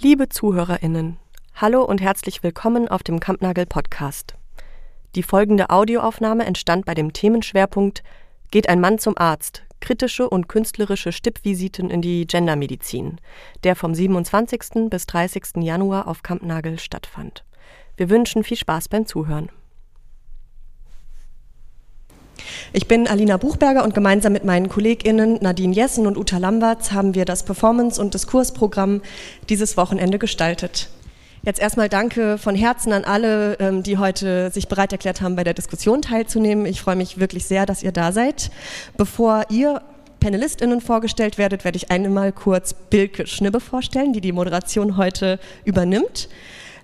Liebe ZuhörerInnen, hallo und herzlich willkommen auf dem Kampnagel Podcast. Die folgende Audioaufnahme entstand bei dem Themenschwerpunkt Geht ein Mann zum Arzt? Kritische und künstlerische Stippvisiten in die Gendermedizin, der vom 27. bis 30. Januar auf Kampnagel stattfand. Wir wünschen viel Spaß beim Zuhören. Ich bin Alina Buchberger und gemeinsam mit meinen KollegInnen Nadine Jessen und Uta Lamberts haben wir das Performance- und Diskursprogramm dieses Wochenende gestaltet. Jetzt erstmal danke von Herzen an alle, ähm, die heute sich bereit erklärt haben, bei der Diskussion teilzunehmen. Ich freue mich wirklich sehr, dass ihr da seid. Bevor ihr PanelistInnen vorgestellt werdet, werde ich einmal kurz Bilke Schnibbe vorstellen, die die Moderation heute übernimmt.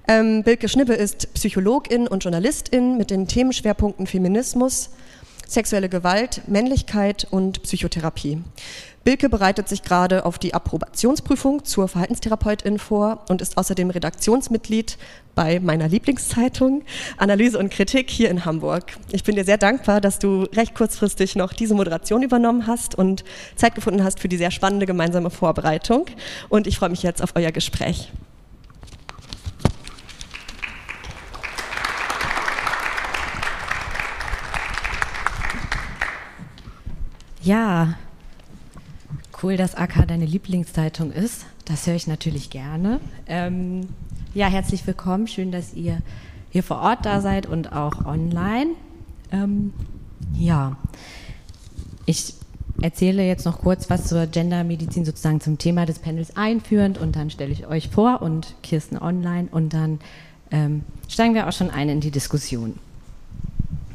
Ähm, Bilke Schnibbe ist Psychologin und Journalistin mit den Themenschwerpunkten Feminismus, sexuelle Gewalt, Männlichkeit und Psychotherapie. Bilke bereitet sich gerade auf die Approbationsprüfung zur Verhaltenstherapeutin vor und ist außerdem Redaktionsmitglied bei meiner Lieblingszeitung Analyse und Kritik hier in Hamburg. Ich bin dir sehr dankbar, dass du recht kurzfristig noch diese Moderation übernommen hast und Zeit gefunden hast für die sehr spannende gemeinsame Vorbereitung. Und ich freue mich jetzt auf euer Gespräch. Ja, cool, dass AK deine Lieblingszeitung ist. Das höre ich natürlich gerne. Ähm, ja, herzlich willkommen. Schön, dass ihr hier vor Ort da seid und auch online. Ähm, ja, ich erzähle jetzt noch kurz was zur Gendermedizin sozusagen zum Thema des Panels einführend und dann stelle ich euch vor und Kirsten online und dann ähm, steigen wir auch schon ein in die Diskussion.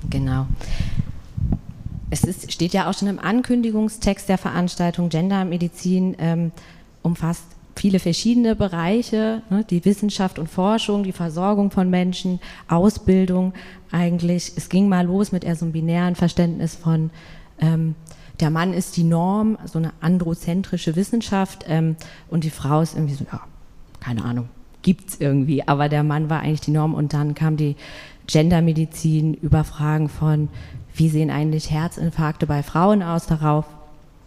Genau es ist, steht ja auch schon im Ankündigungstext der Veranstaltung, Gendermedizin ähm, umfasst viele verschiedene Bereiche, ne, die Wissenschaft und Forschung, die Versorgung von Menschen, Ausbildung eigentlich. Es ging mal los mit eher so einem binären Verständnis von ähm, der Mann ist die Norm, so eine androzentrische Wissenschaft ähm, und die Frau ist irgendwie so, ja, keine Ahnung, gibt es irgendwie, aber der Mann war eigentlich die Norm. Und dann kam die Gendermedizin über Fragen von wie sehen eigentlich Herzinfarkte bei Frauen aus, darauf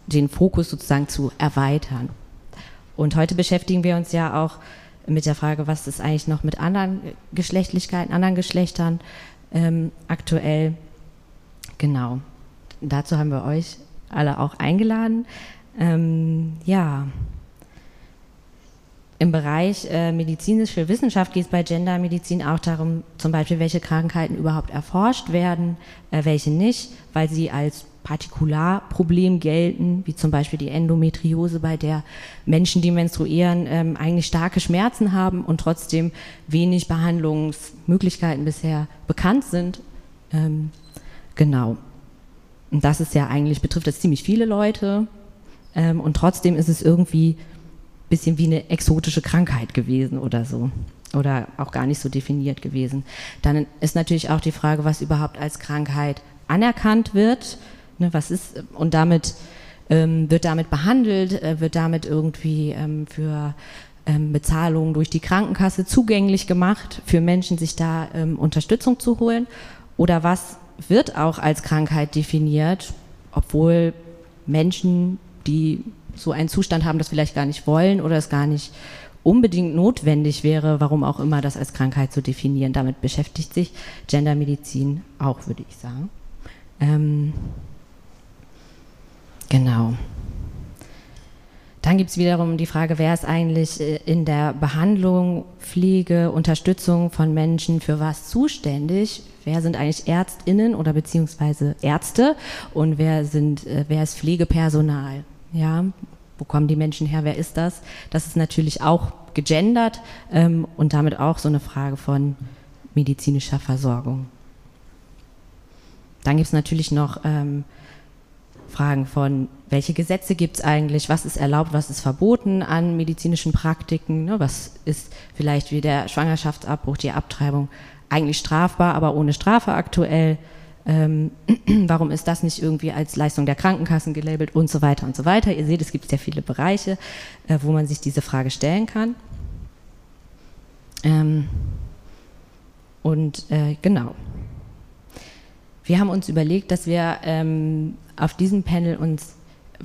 den Fokus sozusagen zu erweitern. Und heute beschäftigen wir uns ja auch mit der Frage, was ist eigentlich noch mit anderen Geschlechtlichkeiten, anderen Geschlechtern ähm, aktuell. Genau. Dazu haben wir euch alle auch eingeladen. Ähm, ja, im Bereich äh, medizinische Wissenschaft geht es bei Gendermedizin auch darum, zum Beispiel, welche Krankheiten überhaupt erforscht werden, äh, welche nicht, weil sie als Partikularproblem gelten, wie zum Beispiel die Endometriose, bei der Menschen, die menstruieren, ähm, eigentlich starke Schmerzen haben und trotzdem wenig Behandlungsmöglichkeiten bisher bekannt sind. Ähm, genau. Und das ist ja eigentlich, betrifft das ziemlich viele Leute. Ähm, und trotzdem ist es irgendwie bisschen wie eine exotische Krankheit gewesen oder so. Oder auch gar nicht so definiert gewesen. Dann ist natürlich auch die Frage, was überhaupt als Krankheit anerkannt wird. Ne, was ist, und damit ähm, wird damit behandelt, äh, wird damit irgendwie ähm, für ähm, Bezahlung durch die Krankenkasse zugänglich gemacht, für Menschen sich da ähm, Unterstützung zu holen. Oder was wird auch als Krankheit definiert, obwohl Menschen, die so einen Zustand haben, das vielleicht gar nicht wollen oder es gar nicht unbedingt notwendig wäre, warum auch immer das als Krankheit zu definieren. Damit beschäftigt sich Gendermedizin auch, würde ich sagen. Ähm, genau. Dann gibt es wiederum die Frage, wer ist eigentlich äh, in der Behandlung, Pflege, Unterstützung von Menschen für was zuständig? Wer sind eigentlich Ärztinnen oder beziehungsweise Ärzte und wer sind, äh, wer ist Pflegepersonal? Ja, wo kommen die Menschen her? Wer ist das? Das ist natürlich auch gegendert ähm, und damit auch so eine Frage von medizinischer Versorgung. Dann gibt es natürlich noch ähm, Fragen von, welche Gesetze gibt es eigentlich, was ist erlaubt, was ist verboten an medizinischen Praktiken, ne? was ist vielleicht wie der Schwangerschaftsabbruch, die Abtreibung eigentlich strafbar, aber ohne Strafe aktuell. Ähm, warum ist das nicht irgendwie als Leistung der Krankenkassen gelabelt und so weiter und so weiter. Ihr seht, es gibt sehr viele Bereiche, äh, wo man sich diese Frage stellen kann. Ähm, und äh, genau. Wir haben uns überlegt, dass wir ähm, auf diesem Panel uns,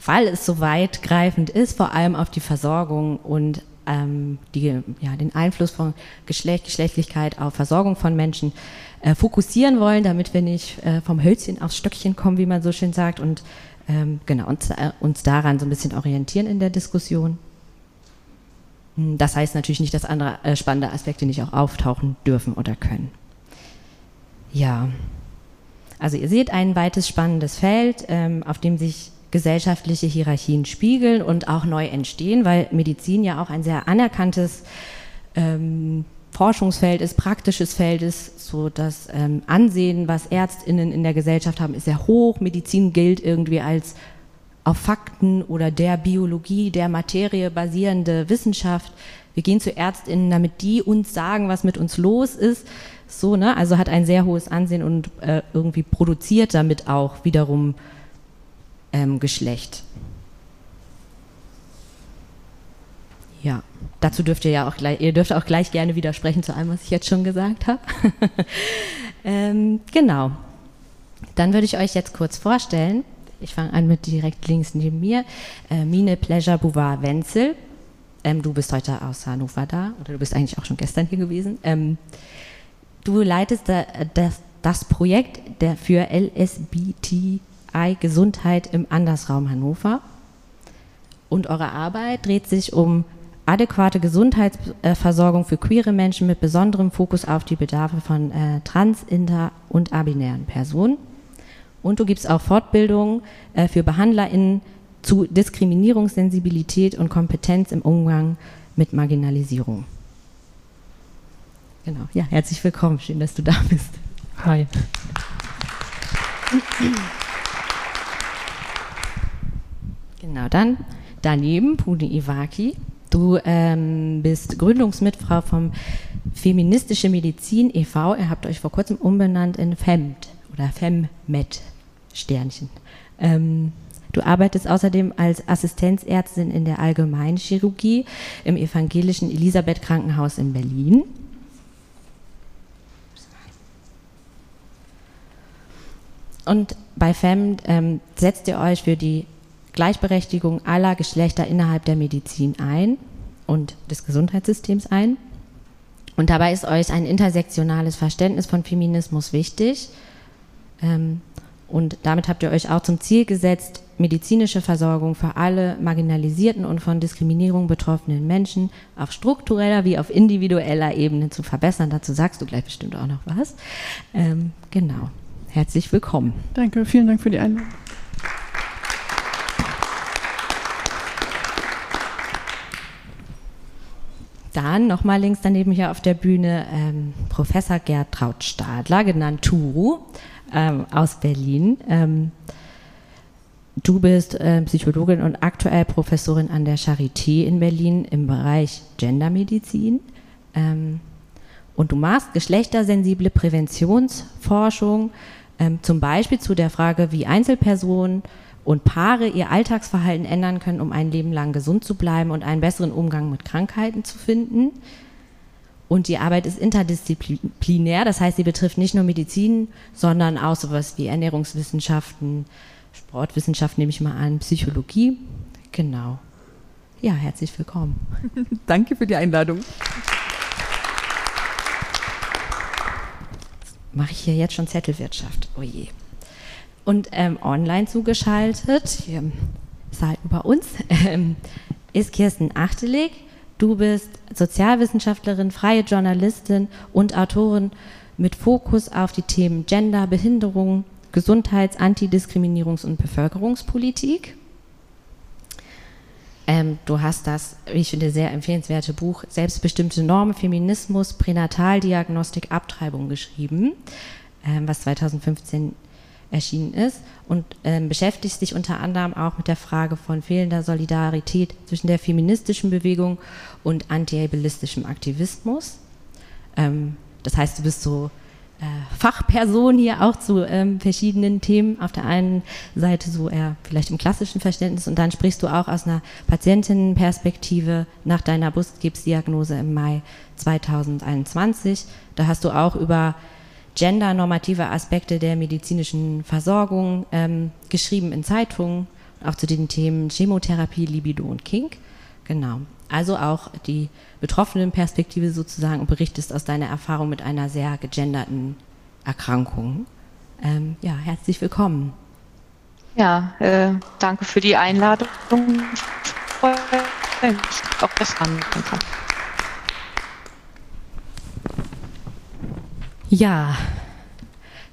weil es so weitgreifend ist, vor allem auf die Versorgung und ähm, die, ja, den Einfluss von Geschlecht, Geschlechtlichkeit auf Versorgung von Menschen äh, fokussieren wollen, damit wir nicht äh, vom Hölzchen aufs Stöckchen kommen, wie man so schön sagt, und ähm, genau uns, äh, uns daran so ein bisschen orientieren in der Diskussion. Hm, das heißt natürlich nicht, dass andere äh, spannende Aspekte nicht auch auftauchen dürfen oder können. Ja, also ihr seht ein weites spannendes Feld, ähm, auf dem sich gesellschaftliche Hierarchien spiegeln und auch neu entstehen, weil Medizin ja auch ein sehr anerkanntes ähm, Forschungsfeld ist, praktisches Feld ist, so das ähm, Ansehen, was Ärztinnen in der Gesellschaft haben, ist sehr hoch. Medizin gilt irgendwie als auf Fakten oder der Biologie, der Materie basierende Wissenschaft. Wir gehen zu Ärztinnen, damit die uns sagen, was mit uns los ist. So, ne? Also hat ein sehr hohes Ansehen und äh, irgendwie produziert damit auch wiederum ähm, Geschlecht. Ja, dazu dürft ihr ja auch gleich, ihr dürft auch gleich gerne widersprechen zu allem, was ich jetzt schon gesagt habe. ähm, genau. Dann würde ich euch jetzt kurz vorstellen. Ich fange an mit direkt links neben mir. Äh, Mine Pleasure Bouvard Wenzel. Ähm, du bist heute aus Hannover da, oder du bist eigentlich auch schon gestern hier gewesen. Ähm, du leitest da, das, das Projekt der für LSBT I Gesundheit im Andersraum Hannover. Und eure Arbeit dreht sich um adäquate Gesundheitsversorgung für queere Menschen mit besonderem Fokus auf die Bedarfe von äh, trans-, inter- und abinären Personen. Und du gibst auch Fortbildungen äh, für BehandlerInnen zu Diskriminierungssensibilität und Kompetenz im Umgang mit Marginalisierung. Genau, ja, herzlich willkommen. Schön, dass du da bist. Hi. Genau, dann daneben Puni Iwaki. Du ähm, bist Gründungsmitfrau vom Feministische Medizin e.V. Ihr habt euch vor kurzem umbenannt in FEMD oder FEMMED Sternchen. Ähm, du arbeitest außerdem als Assistenzärztin in der Allgemeinchirurgie im evangelischen Elisabeth Krankenhaus in Berlin. Und bei FEM ähm, setzt ihr euch für die Gleichberechtigung aller Geschlechter innerhalb der Medizin ein und des Gesundheitssystems ein. Und dabei ist euch ein intersektionales Verständnis von Feminismus wichtig. Ähm, und damit habt ihr euch auch zum Ziel gesetzt, medizinische Versorgung für alle marginalisierten und von Diskriminierung betroffenen Menschen auf struktureller wie auf individueller Ebene zu verbessern. Dazu sagst du gleich bestimmt auch noch was. Ähm, genau. Herzlich willkommen. Danke, vielen Dank für die Einladung. Dann nochmal links daneben hier auf der Bühne ähm, Professor Gertraud Stadler, genannt Turu, ähm, aus Berlin. Ähm, du bist äh, Psychologin und aktuell Professorin an der Charité in Berlin im Bereich Gendermedizin. Ähm, und du machst geschlechtersensible Präventionsforschung, ähm, zum Beispiel zu der Frage, wie Einzelpersonen und Paare ihr Alltagsverhalten ändern können, um ein Leben lang gesund zu bleiben und einen besseren Umgang mit Krankheiten zu finden. Und die Arbeit ist interdisziplinär, das heißt, sie betrifft nicht nur Medizin, sondern auch sowas wie Ernährungswissenschaften, Sportwissenschaften nehme ich mal an, Psychologie. Genau. Ja, herzlich willkommen. Danke für die Einladung. Mache ich hier jetzt schon Zettelwirtschaft? Oh je und ähm, online zugeschaltet, hier halt über uns, ähm, ist Kirsten Achtelig. Du bist Sozialwissenschaftlerin, freie Journalistin und Autorin mit Fokus auf die Themen Gender, Behinderung, Gesundheits-, Antidiskriminierungs- und Bevölkerungspolitik. Ähm, du hast das, wie ich finde, sehr empfehlenswerte Buch Selbstbestimmte Normen, Feminismus, Pränataldiagnostik, Abtreibung geschrieben, ähm, was 2015 erschienen ist und ähm, beschäftigt sich unter anderem auch mit der Frage von fehlender Solidarität zwischen der feministischen Bewegung und antiableistischem Aktivismus. Ähm, das heißt, du bist so äh, Fachperson hier auch zu ähm, verschiedenen Themen. Auf der einen Seite so eher vielleicht im klassischen Verständnis und dann sprichst du auch aus einer Patientinnenperspektive nach deiner Brustkrebsdiagnose im Mai 2021. Da hast du auch über gendernormative Aspekte der medizinischen Versorgung ähm, geschrieben in Zeitungen, auch zu den Themen Chemotherapie, Libido und Kink. Genau. also auch die betroffenen Perspektive sozusagen und berichtest aus deiner Erfahrung mit einer sehr gegenderten Erkrankung. Ähm, ja, herzlich willkommen. Ja, äh, danke für die Einladung. Ich freue mich, auch das anbieten kann. Ja,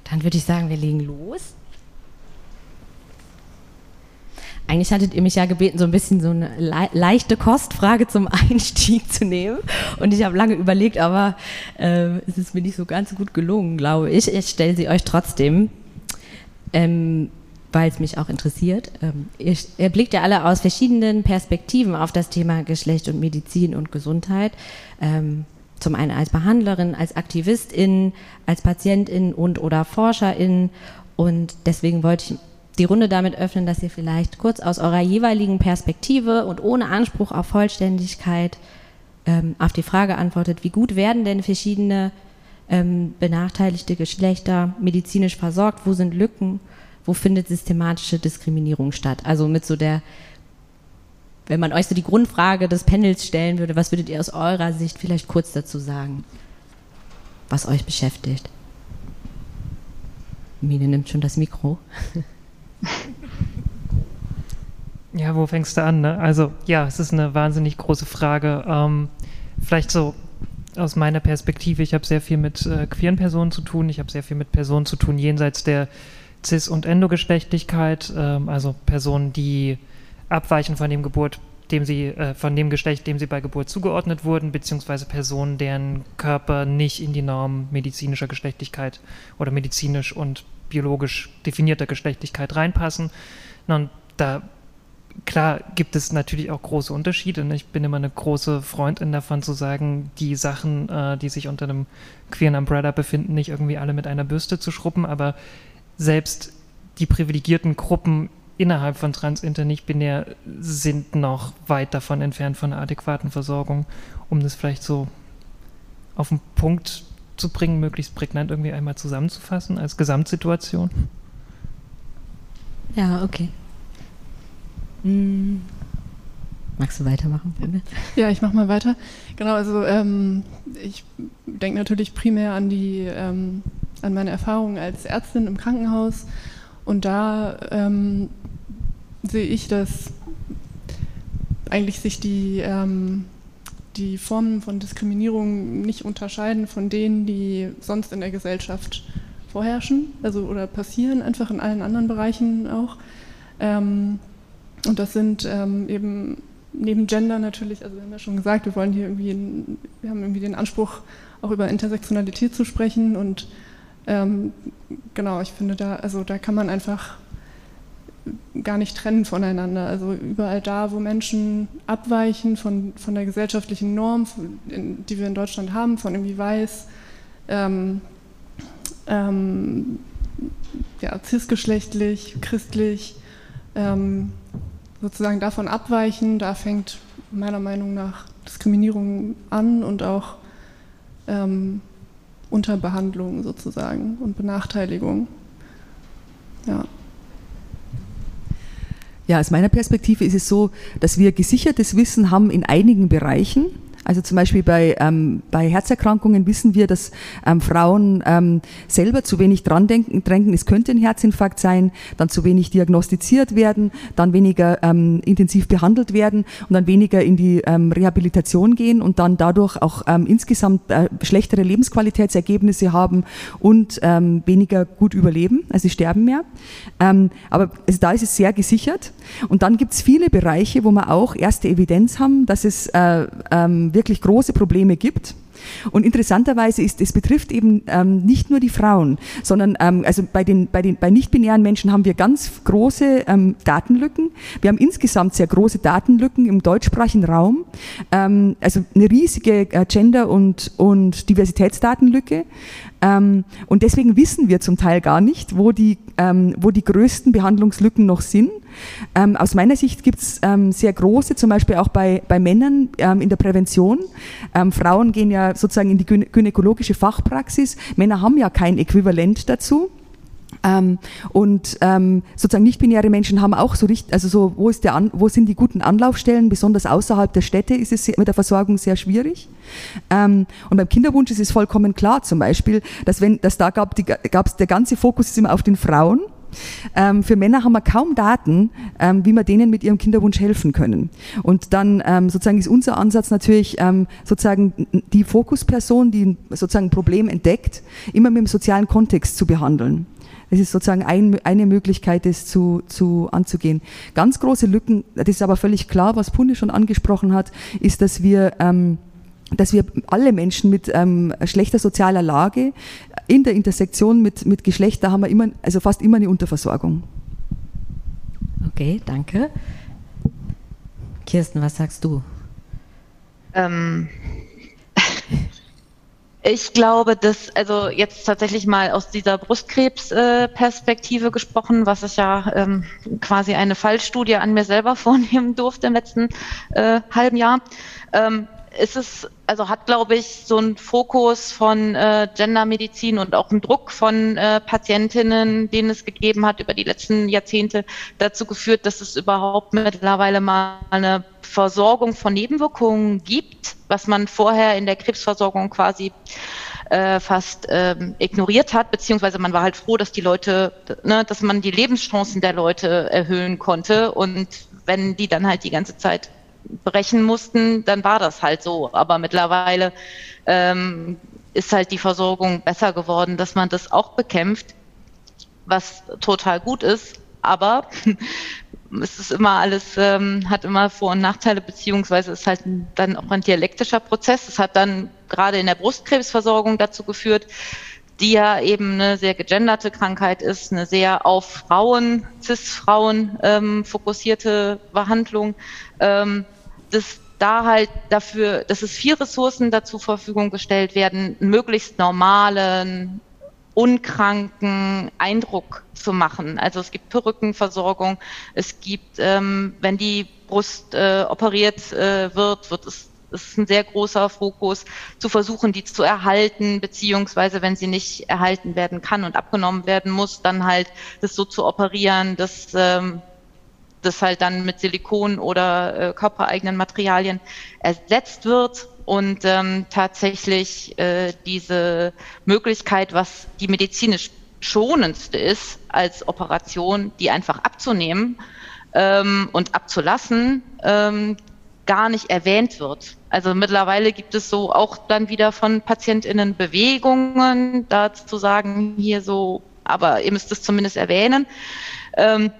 dann würde ich sagen, wir legen los. Eigentlich hattet ihr mich ja gebeten, so ein bisschen so eine le leichte Kostfrage zum Einstieg zu nehmen. Und ich habe lange überlegt, aber äh, es ist mir nicht so ganz gut gelungen, glaube ich. Ich stelle sie euch trotzdem, ähm, weil es mich auch interessiert. Ähm, ihr, ihr blickt ja alle aus verschiedenen Perspektiven auf das Thema Geschlecht und Medizin und Gesundheit. Ähm, zum einen als Behandlerin, als Aktivistin, als Patientin und oder Forscherin. Und deswegen wollte ich die Runde damit öffnen, dass ihr vielleicht kurz aus eurer jeweiligen Perspektive und ohne Anspruch auf Vollständigkeit ähm, auf die Frage antwortet, wie gut werden denn verschiedene ähm, benachteiligte Geschlechter medizinisch versorgt, wo sind Lücken, wo findet systematische Diskriminierung statt. Also mit so der, wenn man euch so die Grundfrage des Panels stellen würde, was würdet ihr aus eurer Sicht vielleicht kurz dazu sagen, was euch beschäftigt? Mine nimmt schon das Mikro. Ja, wo fängst du an? Ne? Also ja, es ist eine wahnsinnig große Frage. Ähm, vielleicht so aus meiner Perspektive, ich habe sehr viel mit äh, queeren Personen zu tun, ich habe sehr viel mit Personen zu tun jenseits der Cis- und Endogeschlechtlichkeit, ähm, also Personen, die abweichen von dem Geburt, dem sie, äh, von dem Geschlecht, dem sie bei Geburt zugeordnet wurden, beziehungsweise Personen, deren Körper nicht in die Norm medizinischer Geschlechtlichkeit oder medizinisch und biologisch definierter Geschlechtlichkeit reinpassen. Und da klar gibt es natürlich auch große Unterschiede. Ich bin immer eine große Freundin davon zu sagen, die Sachen, äh, die sich unter einem queeren Umbrella befinden, nicht irgendwie alle mit einer Bürste zu schruppen, aber selbst die privilegierten Gruppen innerhalb von transinter nicht binär sind noch weit davon entfernt von einer adäquaten Versorgung, um das vielleicht so auf den Punkt zu bringen, möglichst prägnant irgendwie einmal zusammenzufassen als Gesamtsituation? Ja, okay. Hm. Magst du weitermachen? Bruder? Ja, ich mache mal weiter. Genau, also ähm, ich denke natürlich primär an die ähm, an meine Erfahrungen als Ärztin im Krankenhaus und da ähm, sehe ich, dass eigentlich sich die ähm, die Formen von Diskriminierung nicht unterscheiden von denen, die sonst in der Gesellschaft vorherrschen, also oder passieren einfach in allen anderen Bereichen auch. Ähm, und das sind ähm, eben neben Gender natürlich, also wir haben ja schon gesagt, wir wollen hier irgendwie, wir haben irgendwie den Anspruch, auch über Intersektionalität zu sprechen und ähm, genau, ich finde da, also da kann man einfach gar nicht trennen voneinander. Also überall da, wo Menschen abweichen von, von der gesellschaftlichen Norm, von, in, die wir in Deutschland haben, von irgendwie weiß, ähm, ähm, ja, cisgeschlechtlich, christlich, ähm, sozusagen davon abweichen, da fängt meiner Meinung nach Diskriminierung an und auch ähm, Unterbehandlung sozusagen und Benachteiligung. Ja. Ja, aus meiner Perspektive ist es so, dass wir gesichertes Wissen haben in einigen Bereichen. Also zum Beispiel bei, ähm, bei Herzerkrankungen wissen wir, dass ähm, Frauen ähm, selber zu wenig dran denken, denken, es könnte ein Herzinfarkt sein, dann zu wenig diagnostiziert werden, dann weniger ähm, intensiv behandelt werden und dann weniger in die ähm, Rehabilitation gehen und dann dadurch auch ähm, insgesamt äh, schlechtere Lebensqualitätsergebnisse haben und ähm, weniger gut überleben, also sie sterben mehr. Ähm, aber also da ist es sehr gesichert. Und dann gibt es viele Bereiche, wo wir auch erste Evidenz haben, dass es äh, ähm, wirklich große Probleme gibt. Und interessanterweise ist, es betrifft eben ähm, nicht nur die Frauen, sondern ähm, also bei den, bei den bei nicht-binären Menschen haben wir ganz große ähm, Datenlücken. Wir haben insgesamt sehr große Datenlücken im deutschsprachigen Raum. Ähm, also eine riesige äh, Gender- und, und Diversitätsdatenlücke. Ähm, und deswegen wissen wir zum Teil gar nicht, wo die, ähm, wo die größten Behandlungslücken noch sind. Ähm, aus meiner Sicht gibt es ähm, sehr große, zum Beispiel auch bei, bei Männern ähm, in der Prävention. Ähm, Frauen gehen ja sozusagen in die gynäkologische Fachpraxis. Männer haben ja kein Äquivalent dazu. Ähm, und ähm, sozusagen nicht-binäre Menschen haben auch so richtig, also so, wo, ist der An, wo sind die guten Anlaufstellen, besonders außerhalb der Städte ist es mit der Versorgung sehr schwierig. Ähm, und beim Kinderwunsch ist es vollkommen klar zum Beispiel, dass wenn, dass da gab, die, gab's, der ganze Fokus ist immer auf den Frauen ähm, für Männer haben wir kaum Daten, ähm, wie wir denen mit ihrem Kinderwunsch helfen können. Und dann ähm, sozusagen ist unser Ansatz natürlich ähm, sozusagen die Fokusperson, die sozusagen ein Problem entdeckt, immer mit dem sozialen Kontext zu behandeln. Das ist sozusagen ein, eine Möglichkeit, das zu, zu anzugehen. Ganz große Lücken, das ist aber völlig klar, was Punde schon angesprochen hat, ist, dass wir ähm, dass wir alle Menschen mit ähm, schlechter sozialer Lage in der Intersektion mit, mit Geschlecht, da haben wir immer, also fast immer eine Unterversorgung. Okay, danke. Kirsten, was sagst du? Ähm, ich glaube, dass, also jetzt tatsächlich mal aus dieser Brustkrebsperspektive äh, gesprochen, was ich ja ähm, quasi eine Fallstudie an mir selber vornehmen durfte im letzten äh, halben Jahr. Ähm, ist es, also hat, glaube ich, so ein Fokus von äh, Gendermedizin und auch ein Druck von äh, Patientinnen, den es gegeben hat über die letzten Jahrzehnte, dazu geführt, dass es überhaupt mittlerweile mal eine Versorgung von Nebenwirkungen gibt, was man vorher in der Krebsversorgung quasi äh, fast ähm, ignoriert hat, beziehungsweise man war halt froh, dass die Leute, ne, dass man die Lebenschancen der Leute erhöhen konnte. Und wenn die dann halt die ganze Zeit brechen mussten, dann war das halt so. Aber mittlerweile ähm, ist halt die Versorgung besser geworden, dass man das auch bekämpft, was total gut ist. Aber es ist immer alles, ähm, hat immer Vor- und Nachteile, beziehungsweise ist halt dann auch ein dialektischer Prozess. Es hat dann gerade in der Brustkrebsversorgung dazu geführt, die ja eben eine sehr gegenderte Krankheit ist, eine sehr auf Frauen, Cis-Frauen ähm, fokussierte Behandlung, ähm, dass da halt dafür, dass es vier Ressourcen dazu Verfügung gestellt werden, möglichst normalen, unkranken Eindruck zu machen. Also es gibt Perückenversorgung, es gibt, ähm, wenn die Brust äh, operiert äh, wird, wird es es ist ein sehr großer Fokus, zu versuchen, die zu erhalten, beziehungsweise wenn sie nicht erhalten werden kann und abgenommen werden muss, dann halt das so zu operieren, dass ähm, das halt dann mit Silikon oder äh, körpereigenen Materialien ersetzt wird und ähm, tatsächlich äh, diese Möglichkeit, was die medizinisch schonendste ist als Operation, die einfach abzunehmen ähm, und abzulassen, ähm, gar nicht erwähnt wird. Also mittlerweile gibt es so auch dann wieder von PatientInnen Bewegungen, da zu sagen, hier so, aber ihr müsst es zumindest erwähnen. Ähm,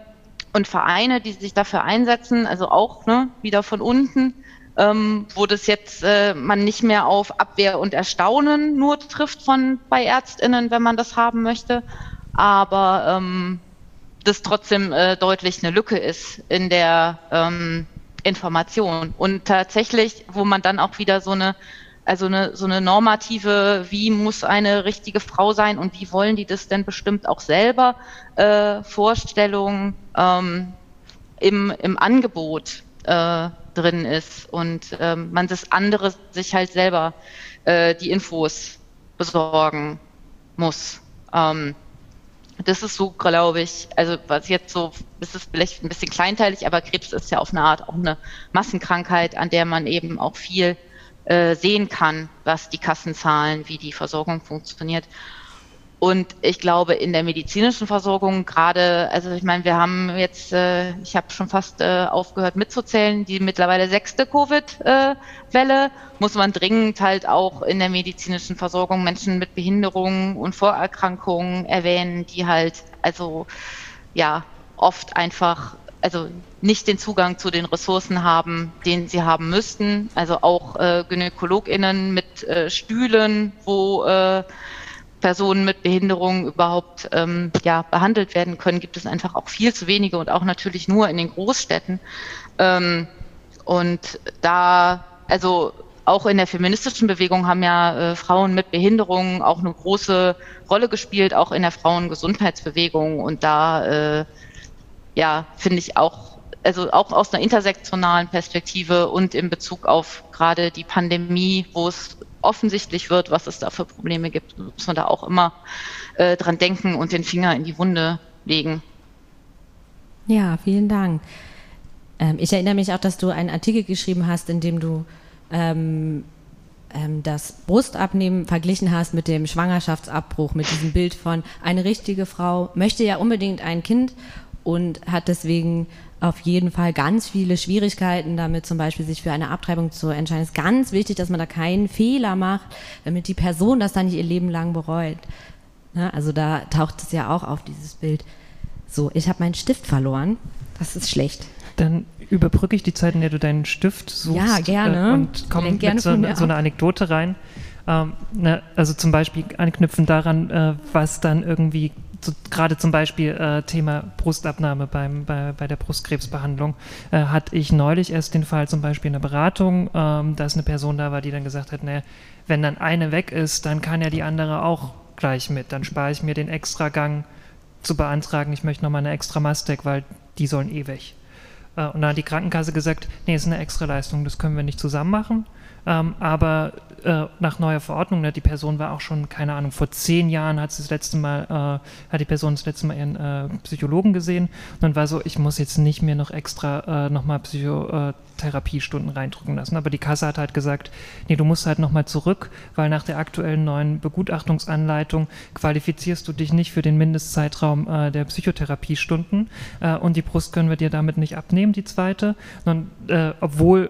und Vereine, die sich dafür einsetzen, also auch ne, wieder von unten, ähm, wo das jetzt äh, man nicht mehr auf Abwehr und Erstaunen nur trifft von bei ÄrztInnen, wenn man das haben möchte, aber ähm, das trotzdem äh, deutlich eine Lücke ist in der ähm, Information. Und tatsächlich, wo man dann auch wieder so eine also eine, so eine normative, wie muss eine richtige Frau sein und wie wollen die das denn bestimmt auch selber, äh, Vorstellung ähm, im, im Angebot äh, drin ist und ähm, man das andere sich halt selber äh, die Infos besorgen muss. Ähm, das ist so, glaube ich, also was jetzt so, ist es vielleicht ein bisschen kleinteilig, aber Krebs ist ja auf eine Art auch eine Massenkrankheit, an der man eben auch viel äh, sehen kann, was die Kassenzahlen, wie die Versorgung funktioniert. Und ich glaube, in der medizinischen Versorgung gerade, also ich meine, wir haben jetzt, äh, ich habe schon fast äh, aufgehört mitzuzählen, die mittlerweile sechste Covid-Welle, muss man dringend halt auch in der medizinischen Versorgung Menschen mit Behinderungen und Vorerkrankungen erwähnen, die halt also ja oft einfach also nicht den Zugang zu den Ressourcen haben, den sie haben müssten. Also auch äh, GynäkologInnen mit äh, Stühlen, wo äh, Personen mit Behinderungen überhaupt ähm, ja, behandelt werden können, gibt es einfach auch viel zu wenige und auch natürlich nur in den Großstädten. Ähm, und da, also auch in der feministischen Bewegung haben ja äh, Frauen mit Behinderungen auch eine große Rolle gespielt, auch in der Frauengesundheitsbewegung. Und da äh, ja, finde ich auch, also auch aus einer intersektionalen Perspektive und in Bezug auf gerade die Pandemie, wo es offensichtlich wird, was es da für Probleme gibt, muss man da auch immer äh, dran denken und den Finger in die Wunde legen. Ja, vielen Dank. Ähm, ich erinnere mich auch, dass du einen Artikel geschrieben hast, in dem du ähm, ähm, das Brustabnehmen verglichen hast mit dem Schwangerschaftsabbruch, mit diesem Bild von eine richtige Frau möchte ja unbedingt ein Kind und hat deswegen auf jeden Fall ganz viele Schwierigkeiten damit, zum Beispiel sich für eine Abtreibung zu entscheiden. Es ist ganz wichtig, dass man da keinen Fehler macht, damit die Person das dann nicht ihr Leben lang bereut. Ne? Also da taucht es ja auch auf, dieses Bild. So, ich habe meinen Stift verloren. Das ist schlecht. Dann überbrücke ich die Zeit, in der du deinen Stift suchst. Ja, gerne. Äh, und komme mit so, so einer Anekdote rein. Ähm, ne, also zum Beispiel anknüpfen daran, äh, was dann irgendwie so, gerade zum Beispiel äh, Thema Brustabnahme beim, bei, bei der Brustkrebsbehandlung, äh, hatte ich neulich erst den Fall zum Beispiel in der Beratung, ähm, dass eine Person da war, die dann gesagt hat, ne, wenn dann eine weg ist, dann kann ja die andere auch gleich mit. Dann spare ich mir den extra Gang zu beantragen, ich möchte nochmal eine extra Mastek, weil die sollen eh weg. Äh, und dann hat die Krankenkasse gesagt, nee, ist eine extra Leistung, das können wir nicht zusammen machen. Ähm, aber äh, nach neuer Verordnung, ne, die Person war auch schon, keine Ahnung, vor zehn Jahren hat sie das letzte Mal, äh, hat die Person das letzte Mal ihren äh, Psychologen gesehen und dann war so, ich muss jetzt nicht mehr noch extra äh, nochmal Psychotherapiestunden reindrücken lassen. Aber die Kasse hat halt gesagt, nee, du musst halt nochmal zurück, weil nach der aktuellen neuen Begutachtungsanleitung qualifizierst du dich nicht für den Mindestzeitraum äh, der Psychotherapiestunden äh, und die Brust können wir dir damit nicht abnehmen, die zweite. Und, obwohl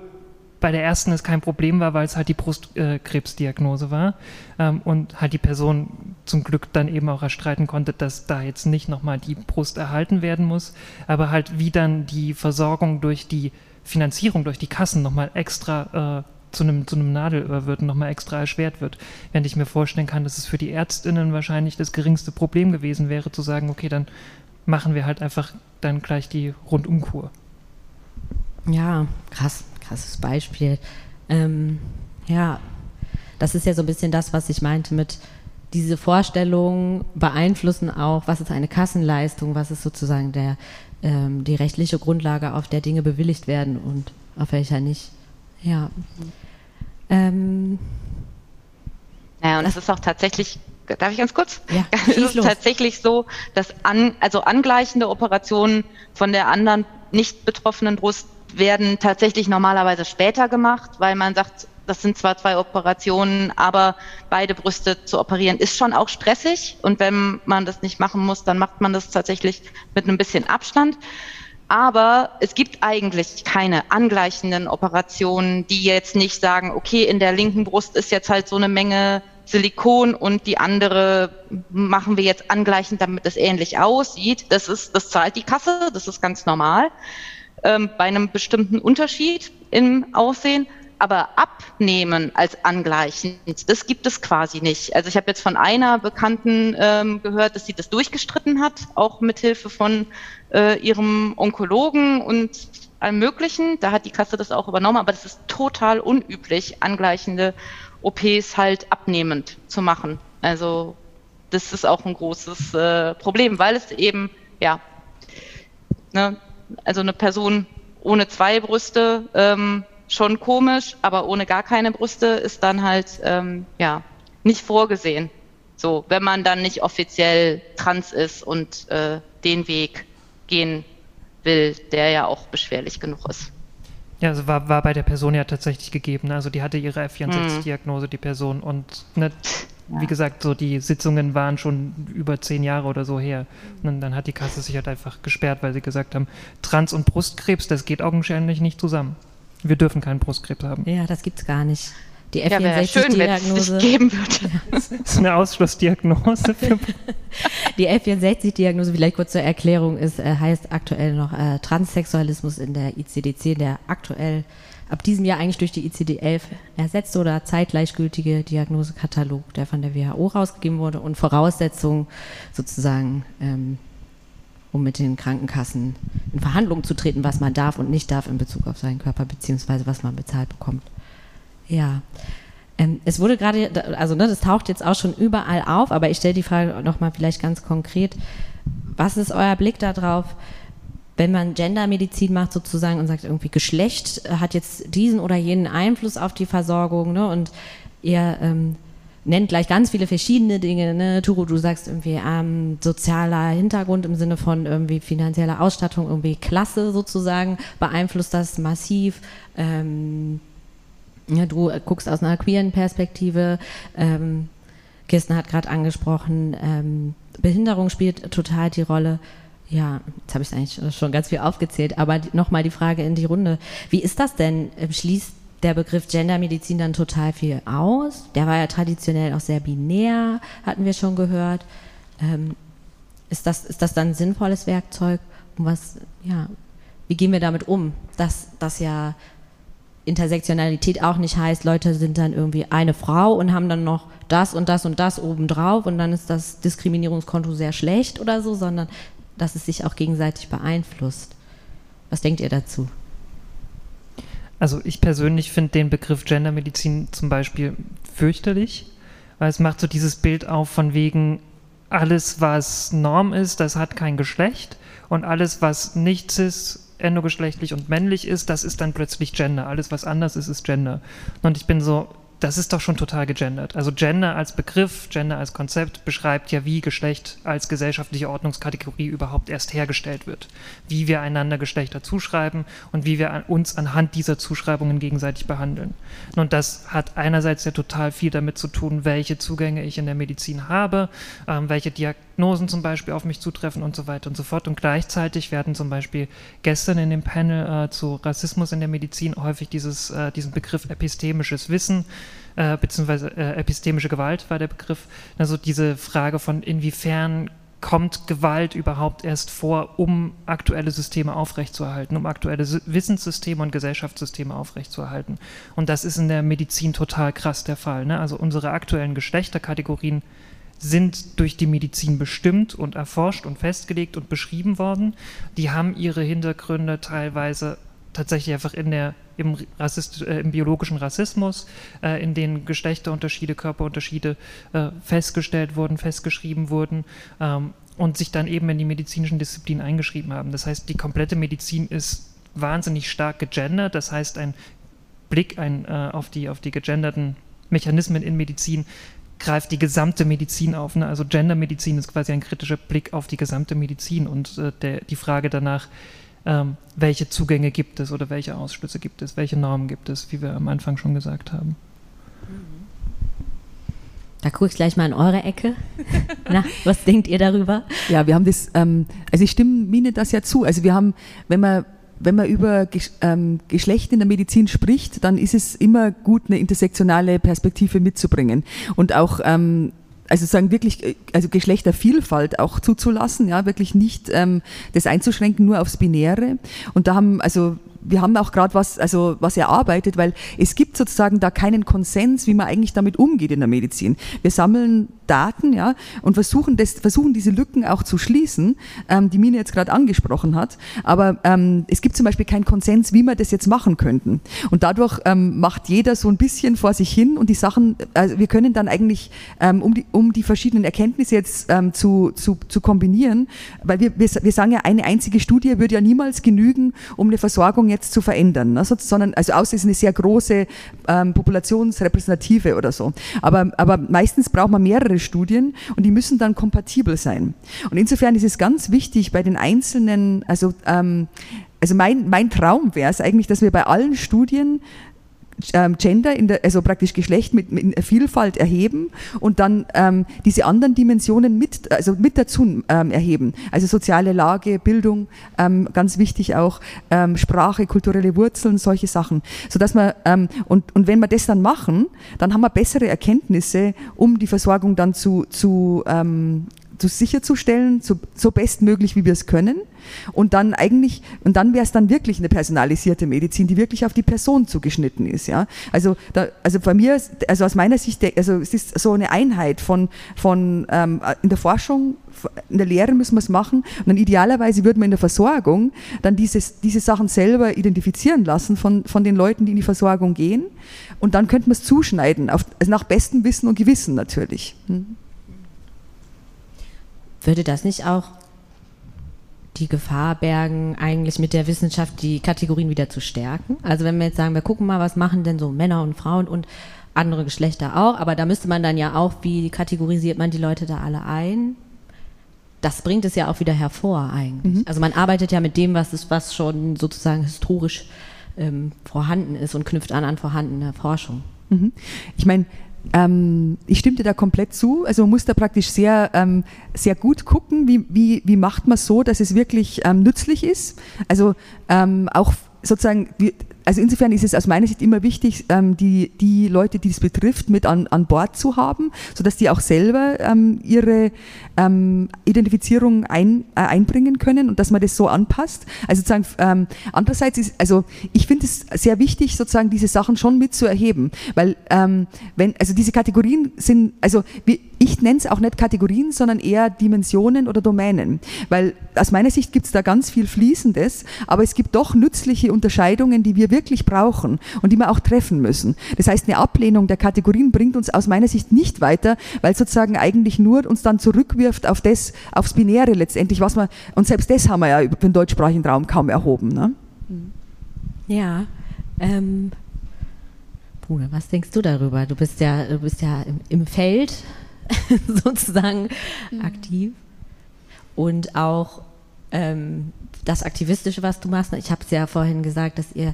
bei der ersten es kein Problem war, weil es halt die Brustkrebsdiagnose war ähm, und halt die Person zum Glück dann eben auch erstreiten konnte, dass da jetzt nicht nochmal die Brust erhalten werden muss, aber halt wie dann die Versorgung durch die Finanzierung, durch die Kassen nochmal extra äh, zu einem, zu einem Nadelöhr wird und nochmal extra erschwert wird. Während ich mir vorstellen kann, dass es für die Ärztinnen wahrscheinlich das geringste Problem gewesen wäre, zu sagen, okay, dann machen wir halt einfach dann gleich die Rundumkur. Ja, krass krasses Beispiel. Ähm, ja, das ist ja so ein bisschen das, was ich meinte mit diese Vorstellungen beeinflussen auch, was ist eine Kassenleistung, was ist sozusagen der, ähm, die rechtliche Grundlage, auf der Dinge bewilligt werden und auf welcher nicht. Ja. Ähm, naja, und es ist auch tatsächlich, darf ich ganz kurz? Ja, es ist los. tatsächlich so, dass an, also angleichende Operationen von der anderen nicht betroffenen Brust werden tatsächlich normalerweise später gemacht, weil man sagt, das sind zwar zwei Operationen, aber beide Brüste zu operieren ist schon auch stressig. Und wenn man das nicht machen muss, dann macht man das tatsächlich mit einem bisschen Abstand. Aber es gibt eigentlich keine angleichenden Operationen, die jetzt nicht sagen, okay, in der linken Brust ist jetzt halt so eine Menge Silikon und die andere machen wir jetzt angleichend, damit es ähnlich aussieht. Das ist, das zahlt die Kasse, das ist ganz normal ähm, bei einem bestimmten Unterschied im Aussehen. Aber abnehmen als angleichend, das gibt es quasi nicht. Also ich habe jetzt von einer Bekannten ähm, gehört, dass sie das durchgestritten hat, auch mit Hilfe von äh, ihrem Onkologen und allem Möglichen. Da hat die Kasse das auch übernommen, aber das ist total unüblich, angleichende OPs halt abnehmend zu machen. Also das ist auch ein großes äh, Problem, weil es eben, ja, ne, also eine Person ohne zwei Brüste ähm, schon komisch, aber ohne gar keine Brüste ist dann halt ähm, ja nicht vorgesehen. So, wenn man dann nicht offiziell trans ist und äh, den Weg gehen will, der ja auch beschwerlich genug ist. Ja, also war, war bei der Person ja tatsächlich gegeben. Also die hatte ihre F64-Diagnose, die Person. Und ne, wie gesagt, so die Sitzungen waren schon über zehn Jahre oder so her. Und dann hat die Kasse sich halt einfach gesperrt, weil sie gesagt haben, Trans- und Brustkrebs, das geht augenscheinlich nicht zusammen. Wir dürfen keinen Brustkrebs haben. Ja, das gibt's gar nicht. Die F64-Diagnose. Ja, geben wird. Das ist eine Ausschlussdiagnose. die F64-Diagnose, vielleicht kurz zur Erklärung, ist, äh, heißt aktuell noch äh, Transsexualismus in der ICD-10, der aktuell ab diesem Jahr eigentlich durch die ICD-11 ersetzt oder zeitgleichgültige Diagnosekatalog, der von der WHO rausgegeben wurde und Voraussetzungen sozusagen, ähm, um mit den Krankenkassen in Verhandlungen zu treten, was man darf und nicht darf in Bezug auf seinen Körper, beziehungsweise was man bezahlt bekommt. Ja. Ähm, es wurde gerade, also ne, das taucht jetzt auch schon überall auf, aber ich stelle die Frage nochmal vielleicht ganz konkret. Was ist euer Blick darauf? wenn man Gendermedizin macht sozusagen und sagt irgendwie Geschlecht hat jetzt diesen oder jenen Einfluss auf die Versorgung ne, und ihr ähm, nennt gleich ganz viele verschiedene Dinge. Ne? Turo, du sagst irgendwie ähm, sozialer Hintergrund im Sinne von irgendwie finanzieller Ausstattung, irgendwie Klasse sozusagen, beeinflusst das massiv. Ähm, ja, du guckst aus einer queeren Perspektive. Ähm, Kirsten hat gerade angesprochen, ähm, Behinderung spielt total die Rolle. Ja, jetzt habe ich eigentlich schon ganz viel aufgezählt, aber nochmal die Frage in die Runde. Wie ist das denn? Schließt der Begriff Gendermedizin dann total viel aus. Der war ja traditionell auch sehr binär, hatten wir schon gehört. Ähm, ist, das, ist das dann ein sinnvolles Werkzeug? Und was, ja, wie gehen wir damit um? Dass das ja Intersektionalität auch nicht heißt, Leute sind dann irgendwie eine Frau und haben dann noch das und das und das obendrauf und dann ist das Diskriminierungskonto sehr schlecht oder so, sondern dass es sich auch gegenseitig beeinflusst. Was denkt ihr dazu? Also ich persönlich finde den Begriff Gendermedizin zum Beispiel fürchterlich, weil es macht so dieses Bild auf von wegen alles, was Norm ist, das hat kein Geschlecht und alles, was nichts ist, endogeschlechtlich und männlich ist, das ist dann plötzlich Gender. Alles, was anders ist, ist Gender. Und ich bin so, das ist doch schon total gegendert. Also Gender als Begriff, Gender als Konzept beschreibt ja, wie Geschlecht als gesellschaftliche Ordnungskategorie überhaupt erst hergestellt wird. Wie wir einander Geschlechter zuschreiben und wie wir uns anhand dieser Zuschreibungen gegenseitig behandeln. Und das hat einerseits ja total viel damit zu tun, welche Zugänge ich in der Medizin habe, ähm, welche Diagnosen zum Beispiel auf mich zutreffen und so weiter und so fort. Und gleichzeitig werden zum Beispiel gestern in dem Panel äh, zu Rassismus in der Medizin häufig dieses, äh, diesen Begriff epistemisches Wissen äh, beziehungsweise äh, epistemische Gewalt war der Begriff. Also diese Frage von inwiefern kommt Gewalt überhaupt erst vor, um aktuelle Systeme aufrechtzuerhalten, um aktuelle Wissenssysteme und Gesellschaftssysteme aufrechtzuerhalten. Und das ist in der Medizin total krass der Fall. Ne? Also unsere aktuellen Geschlechterkategorien sind durch die Medizin bestimmt und erforscht und festgelegt und beschrieben worden. Die haben ihre Hintergründe teilweise tatsächlich einfach in der, im, Rassist, äh, im biologischen Rassismus, äh, in denen Geschlechterunterschiede, Körperunterschiede äh, festgestellt wurden, festgeschrieben wurden ähm, und sich dann eben in die medizinischen Disziplinen eingeschrieben haben. Das heißt, die komplette Medizin ist wahnsinnig stark gegendert. Das heißt, ein Blick ein, äh, auf, die, auf die gegenderten Mechanismen in Medizin greift die gesamte Medizin auf. Ne? Also Gendermedizin ist quasi ein kritischer Blick auf die gesamte Medizin und äh, der, die Frage danach, ähm, welche Zugänge gibt es oder welche Ausschlüsse gibt es, welche Normen gibt es, wie wir am Anfang schon gesagt haben. Da gucke ich gleich mal in eure Ecke. Na, was denkt ihr darüber? Ja, wir haben das, ähm, also ich stimme Mine das ja zu. Also wir haben, wenn man wenn man über ähm, Geschlecht in der Medizin spricht, dann ist es immer gut, eine intersektionale Perspektive mitzubringen und auch ähm, also sagen wirklich, äh, also Geschlechtervielfalt auch zuzulassen, ja, wirklich nicht ähm, das einzuschränken nur aufs Binäre. Und da haben also wir haben auch gerade was, also was erarbeitet, weil es gibt sozusagen da keinen Konsens, wie man eigentlich damit umgeht in der Medizin. Wir sammeln Daten, ja, und versuchen das, versuchen diese Lücken auch zu schließen, ähm, die Mine jetzt gerade angesprochen hat. Aber ähm, es gibt zum Beispiel keinen Konsens, wie wir das jetzt machen könnten. Und dadurch ähm, macht jeder so ein bisschen vor sich hin und die Sachen, also wir können dann eigentlich, ähm, um, die, um die verschiedenen Erkenntnisse jetzt ähm, zu, zu, zu kombinieren, weil wir, wir, wir sagen ja, eine einzige Studie würde ja niemals genügen, um eine Versorgung jetzt zu verändern, ne? sondern also außer es ist eine sehr große ähm, Populationsrepräsentative oder so. Aber, aber meistens braucht man mehrere Studien und die müssen dann kompatibel sein. Und insofern ist es ganz wichtig bei den einzelnen, also ähm, also mein, mein Traum wäre es eigentlich, dass wir bei allen Studien Gender, in der, also praktisch Geschlecht mit, mit Vielfalt erheben und dann ähm, diese anderen Dimensionen mit, also mit dazu ähm, erheben. Also soziale Lage, Bildung, ähm, ganz wichtig auch, ähm, Sprache, kulturelle Wurzeln, solche Sachen. Sodass man, ähm, und, und wenn wir das dann machen, dann haben wir bessere Erkenntnisse, um die Versorgung dann zu, ähm, zu sicherzustellen, so, so bestmöglich wie wir es können. Und dann eigentlich, und dann wäre es dann wirklich eine personalisierte Medizin, die wirklich auf die Person zugeschnitten ist. Ja? Also, da, also bei mir, also aus meiner Sicht, also es ist so eine Einheit von, von ähm, in der Forschung, in der Lehre müssen wir es machen und dann idealerweise würde man in der Versorgung dann dieses, diese Sachen selber identifizieren lassen von, von den Leuten, die in die Versorgung gehen und dann könnte man es zuschneiden, auf, also nach bestem Wissen und Gewissen natürlich. Hm. Würde das nicht auch die Gefahr bergen, eigentlich mit der Wissenschaft die Kategorien wieder zu stärken? Also wenn wir jetzt sagen, wir gucken mal, was machen denn so Männer und Frauen und andere Geschlechter auch, aber da müsste man dann ja auch, wie kategorisiert man die Leute da alle ein? Das bringt es ja auch wieder hervor eigentlich. Mhm. Also man arbeitet ja mit dem, was ist, was schon sozusagen historisch ähm, vorhanden ist und knüpft an an vorhandene Forschung. Mhm. Ich meine, ähm, ich stimme dir da komplett zu. Also man muss da praktisch sehr, ähm, sehr gut gucken, wie, wie, wie macht man so, dass es wirklich ähm, nützlich ist. Also ähm, auch sozusagen, also insofern ist es aus meiner Sicht immer wichtig, ähm, die, die Leute, die es betrifft, mit an, an Bord zu haben, sodass die auch selber ähm, ihre ähm, Identifizierung ein, äh, einbringen können und dass man das so anpasst. Also sozusagen, andererseits ist, also ich finde es sehr wichtig, sozusagen diese Sachen schon mit zu erheben, weil wenn, also diese Kategorien sind, also ich nenne es auch nicht Kategorien, sondern eher Dimensionen oder Domänen, weil aus meiner Sicht gibt es da ganz viel Fließendes, aber es gibt doch nützliche Unterscheidungen, die wir wirklich brauchen und die wir auch treffen müssen. Das heißt, eine Ablehnung der Kategorien bringt uns aus meiner Sicht nicht weiter, weil sozusagen eigentlich nur uns dann zurückwirft auf das, aufs Binäre letztendlich, was man, und selbst das haben wir ja über den deutschsprachigen Raum kaum erhoben. Ne? Ja, ähm, Bruder, was denkst du darüber? Du bist ja, du bist ja im, im Feld sozusagen mhm. aktiv. Und auch ähm, das Aktivistische, was du machst. Ich habe es ja vorhin gesagt, dass ihr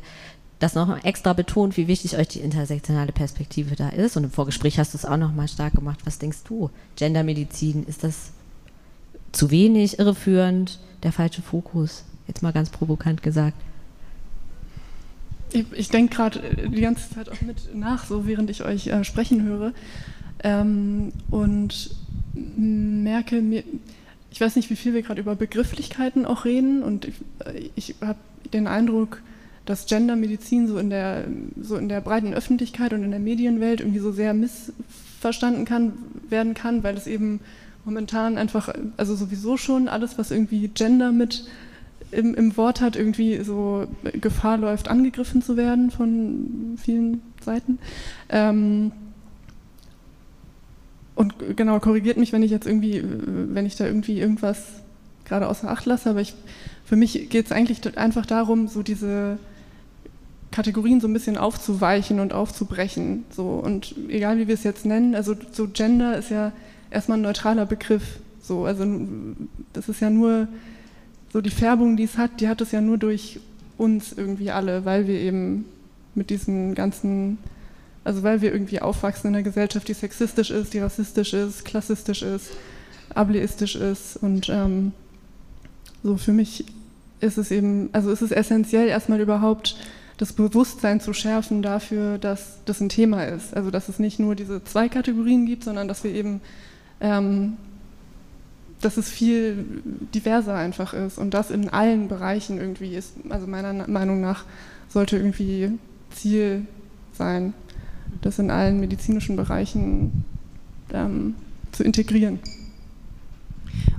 das noch extra betont, wie wichtig euch die intersektionale Perspektive da ist. Und im Vorgespräch hast du es auch noch mal stark gemacht. Was denkst du? Gendermedizin, ist das zu wenig, irreführend, der falsche Fokus? Jetzt mal ganz provokant gesagt. Ich, ich denke gerade die ganze Zeit auch mit nach, so während ich euch äh, sprechen höre. Ähm, und merke mir, ich weiß nicht, wie viel wir gerade über Begrifflichkeiten auch reden und ich, ich habe den Eindruck, dass Gendermedizin so in der so in der breiten Öffentlichkeit und in der Medienwelt irgendwie so sehr missverstanden kann werden kann, weil es eben momentan einfach also sowieso schon alles, was irgendwie Gender mit im, im Wort hat, irgendwie so Gefahr läuft, angegriffen zu werden von vielen Seiten. Ähm, und genau, korrigiert mich, wenn ich jetzt irgendwie, wenn ich da irgendwie irgendwas gerade außer Acht lasse, aber ich, für mich geht es eigentlich einfach darum, so diese Kategorien so ein bisschen aufzuweichen und aufzubrechen. So. Und egal wie wir es jetzt nennen, also so Gender ist ja erstmal ein neutraler Begriff. So. Also das ist ja nur so die Färbung, die es hat, die hat es ja nur durch uns irgendwie alle, weil wir eben mit diesen ganzen also weil wir irgendwie aufwachsen in einer Gesellschaft, die sexistisch ist, die rassistisch ist, klassistisch ist, ableistisch ist. Und ähm, so für mich ist es eben, also ist es essentiell, erstmal überhaupt das Bewusstsein zu schärfen dafür, dass das ein Thema ist. Also dass es nicht nur diese zwei Kategorien gibt, sondern dass wir eben, ähm, dass es viel diverser einfach ist und das in allen Bereichen irgendwie ist, also meiner Meinung nach sollte irgendwie Ziel sein das in allen medizinischen Bereichen ähm, zu integrieren.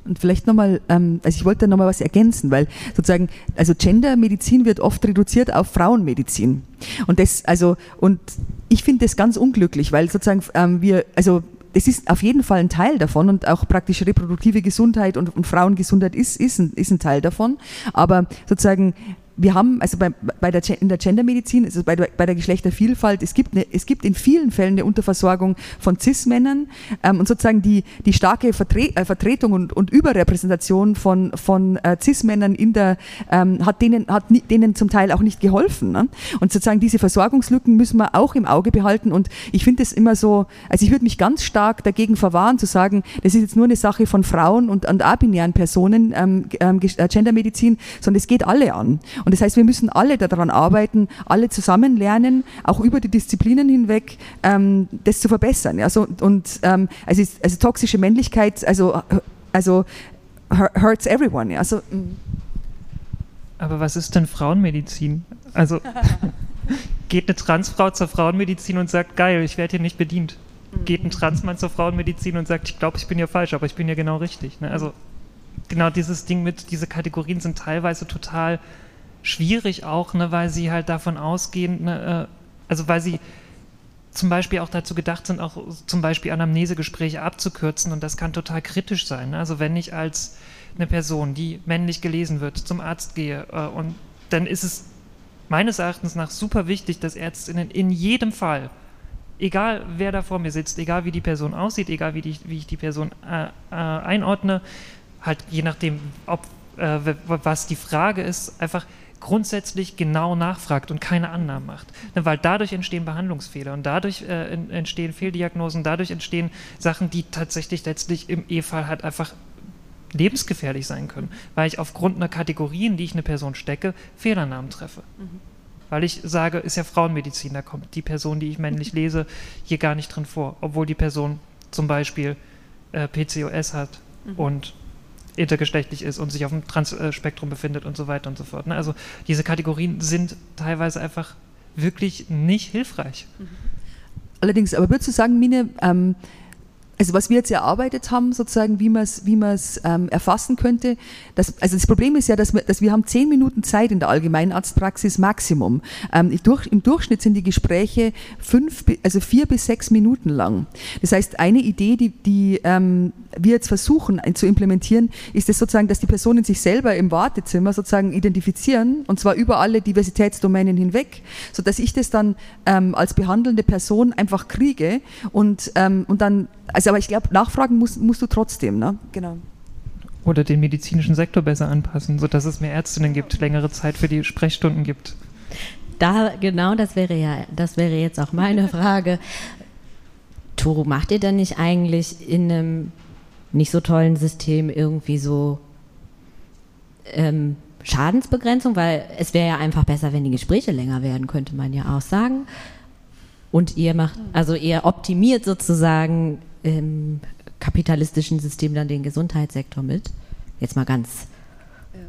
Und vielleicht nochmal, ähm, also ich wollte da nochmal was ergänzen, weil sozusagen, also Gendermedizin wird oft reduziert auf Frauenmedizin. Und das, also, und ich finde das ganz unglücklich, weil sozusagen ähm, wir, also es ist auf jeden Fall ein Teil davon und auch praktisch reproduktive Gesundheit und, und Frauengesundheit ist, ist, ein, ist ein Teil davon. Aber sozusagen wir haben, also bei, bei der, in der Gendermedizin, also bei der, bei der Geschlechtervielfalt, es gibt, eine, es gibt in vielen Fällen eine Unterversorgung von CIS-Männern ähm, und sozusagen die, die starke Vertre äh, Vertretung und, und Überrepräsentation von, von äh, CIS-Männern in der, ähm, hat, denen, hat denen zum Teil auch nicht geholfen. Ne? Und sozusagen diese Versorgungslücken müssen wir auch im Auge behalten und ich finde es immer so, also ich würde mich ganz stark dagegen verwahren zu sagen, das ist jetzt nur eine Sache von Frauen und, und abinären Personen, ähm, ähm, äh, Gendermedizin, sondern es geht alle an. Das heißt, wir müssen alle daran arbeiten, alle zusammen lernen, auch über die Disziplinen hinweg, ähm, das zu verbessern. Also, und ähm, also, also toxische Männlichkeit, also, also hurts everyone. Also. Aber was ist denn Frauenmedizin? Also geht eine Transfrau zur Frauenmedizin und sagt, geil, ich werde hier nicht bedient. Geht ein Transmann zur Frauenmedizin und sagt, ich glaube, ich bin hier falsch, aber ich bin hier genau richtig. Ne? Also genau dieses Ding mit, diese Kategorien sind teilweise total schwierig auch, ne, weil sie halt davon ausgehen, ne, äh, also weil sie zum Beispiel auch dazu gedacht sind, auch zum Beispiel Anamnesegespräche abzukürzen und das kann total kritisch sein. Ne? Also wenn ich als eine Person, die männlich gelesen wird, zum Arzt gehe äh, und dann ist es meines Erachtens nach super wichtig, dass Ärztinnen in jedem Fall egal wer da vor mir sitzt, egal wie die Person aussieht, egal wie, die, wie ich die Person äh, äh, einordne, halt je nachdem, ob, äh, was die Frage ist, einfach grundsätzlich genau nachfragt und keine Annahmen macht. Ne, weil dadurch entstehen Behandlungsfehler und dadurch äh, entstehen Fehldiagnosen, dadurch entstehen Sachen, die tatsächlich letztlich im E-Fall halt einfach lebensgefährlich sein können, weil ich aufgrund einer Kategorie, in die ich eine Person stecke, Fehlernamen treffe. Mhm. Weil ich sage, ist ja Frauenmedizin, da kommt die Person, die ich männlich lese, hier gar nicht drin vor, obwohl die Person zum Beispiel äh, PCOS hat mhm. und intergeschlechtlich ist und sich auf dem Transspektrum befindet und so weiter und so fort. Ne? Also diese Kategorien sind teilweise einfach wirklich nicht hilfreich. Allerdings, aber würdest du sagen, Mine, ähm, also was wir jetzt erarbeitet haben, sozusagen, wie man es wie ähm, erfassen könnte, das, also das Problem ist ja, dass wir, dass wir haben zehn Minuten Zeit in der Allgemeinarztpraxis Maximum. Ähm, durch, Im Durchschnitt sind die Gespräche fünf, also vier bis sechs Minuten lang. Das heißt, eine Idee, die, die ähm, wir jetzt versuchen zu implementieren, ist es sozusagen, dass die Personen sich selber im Wartezimmer sozusagen identifizieren und zwar über alle Diversitätsdomänen hinweg, sodass ich das dann ähm, als behandelnde Person einfach kriege und, ähm, und dann also aber ich glaube, nachfragen musst, musst du trotzdem, ne? Genau. Oder den medizinischen Sektor besser anpassen, sodass es mehr Ärztinnen gibt, längere Zeit für die Sprechstunden gibt. Da, genau, das wäre ja, das wäre jetzt auch meine Frage. Toro, macht ihr denn nicht eigentlich in einem nicht so tollen System irgendwie so ähm, Schadensbegrenzung? Weil es wäre ja einfach besser, wenn die Gespräche länger werden, könnte man ja auch sagen. Und ihr macht, also ihr optimiert sozusagen im kapitalistischen System dann den Gesundheitssektor mit? Jetzt mal ganz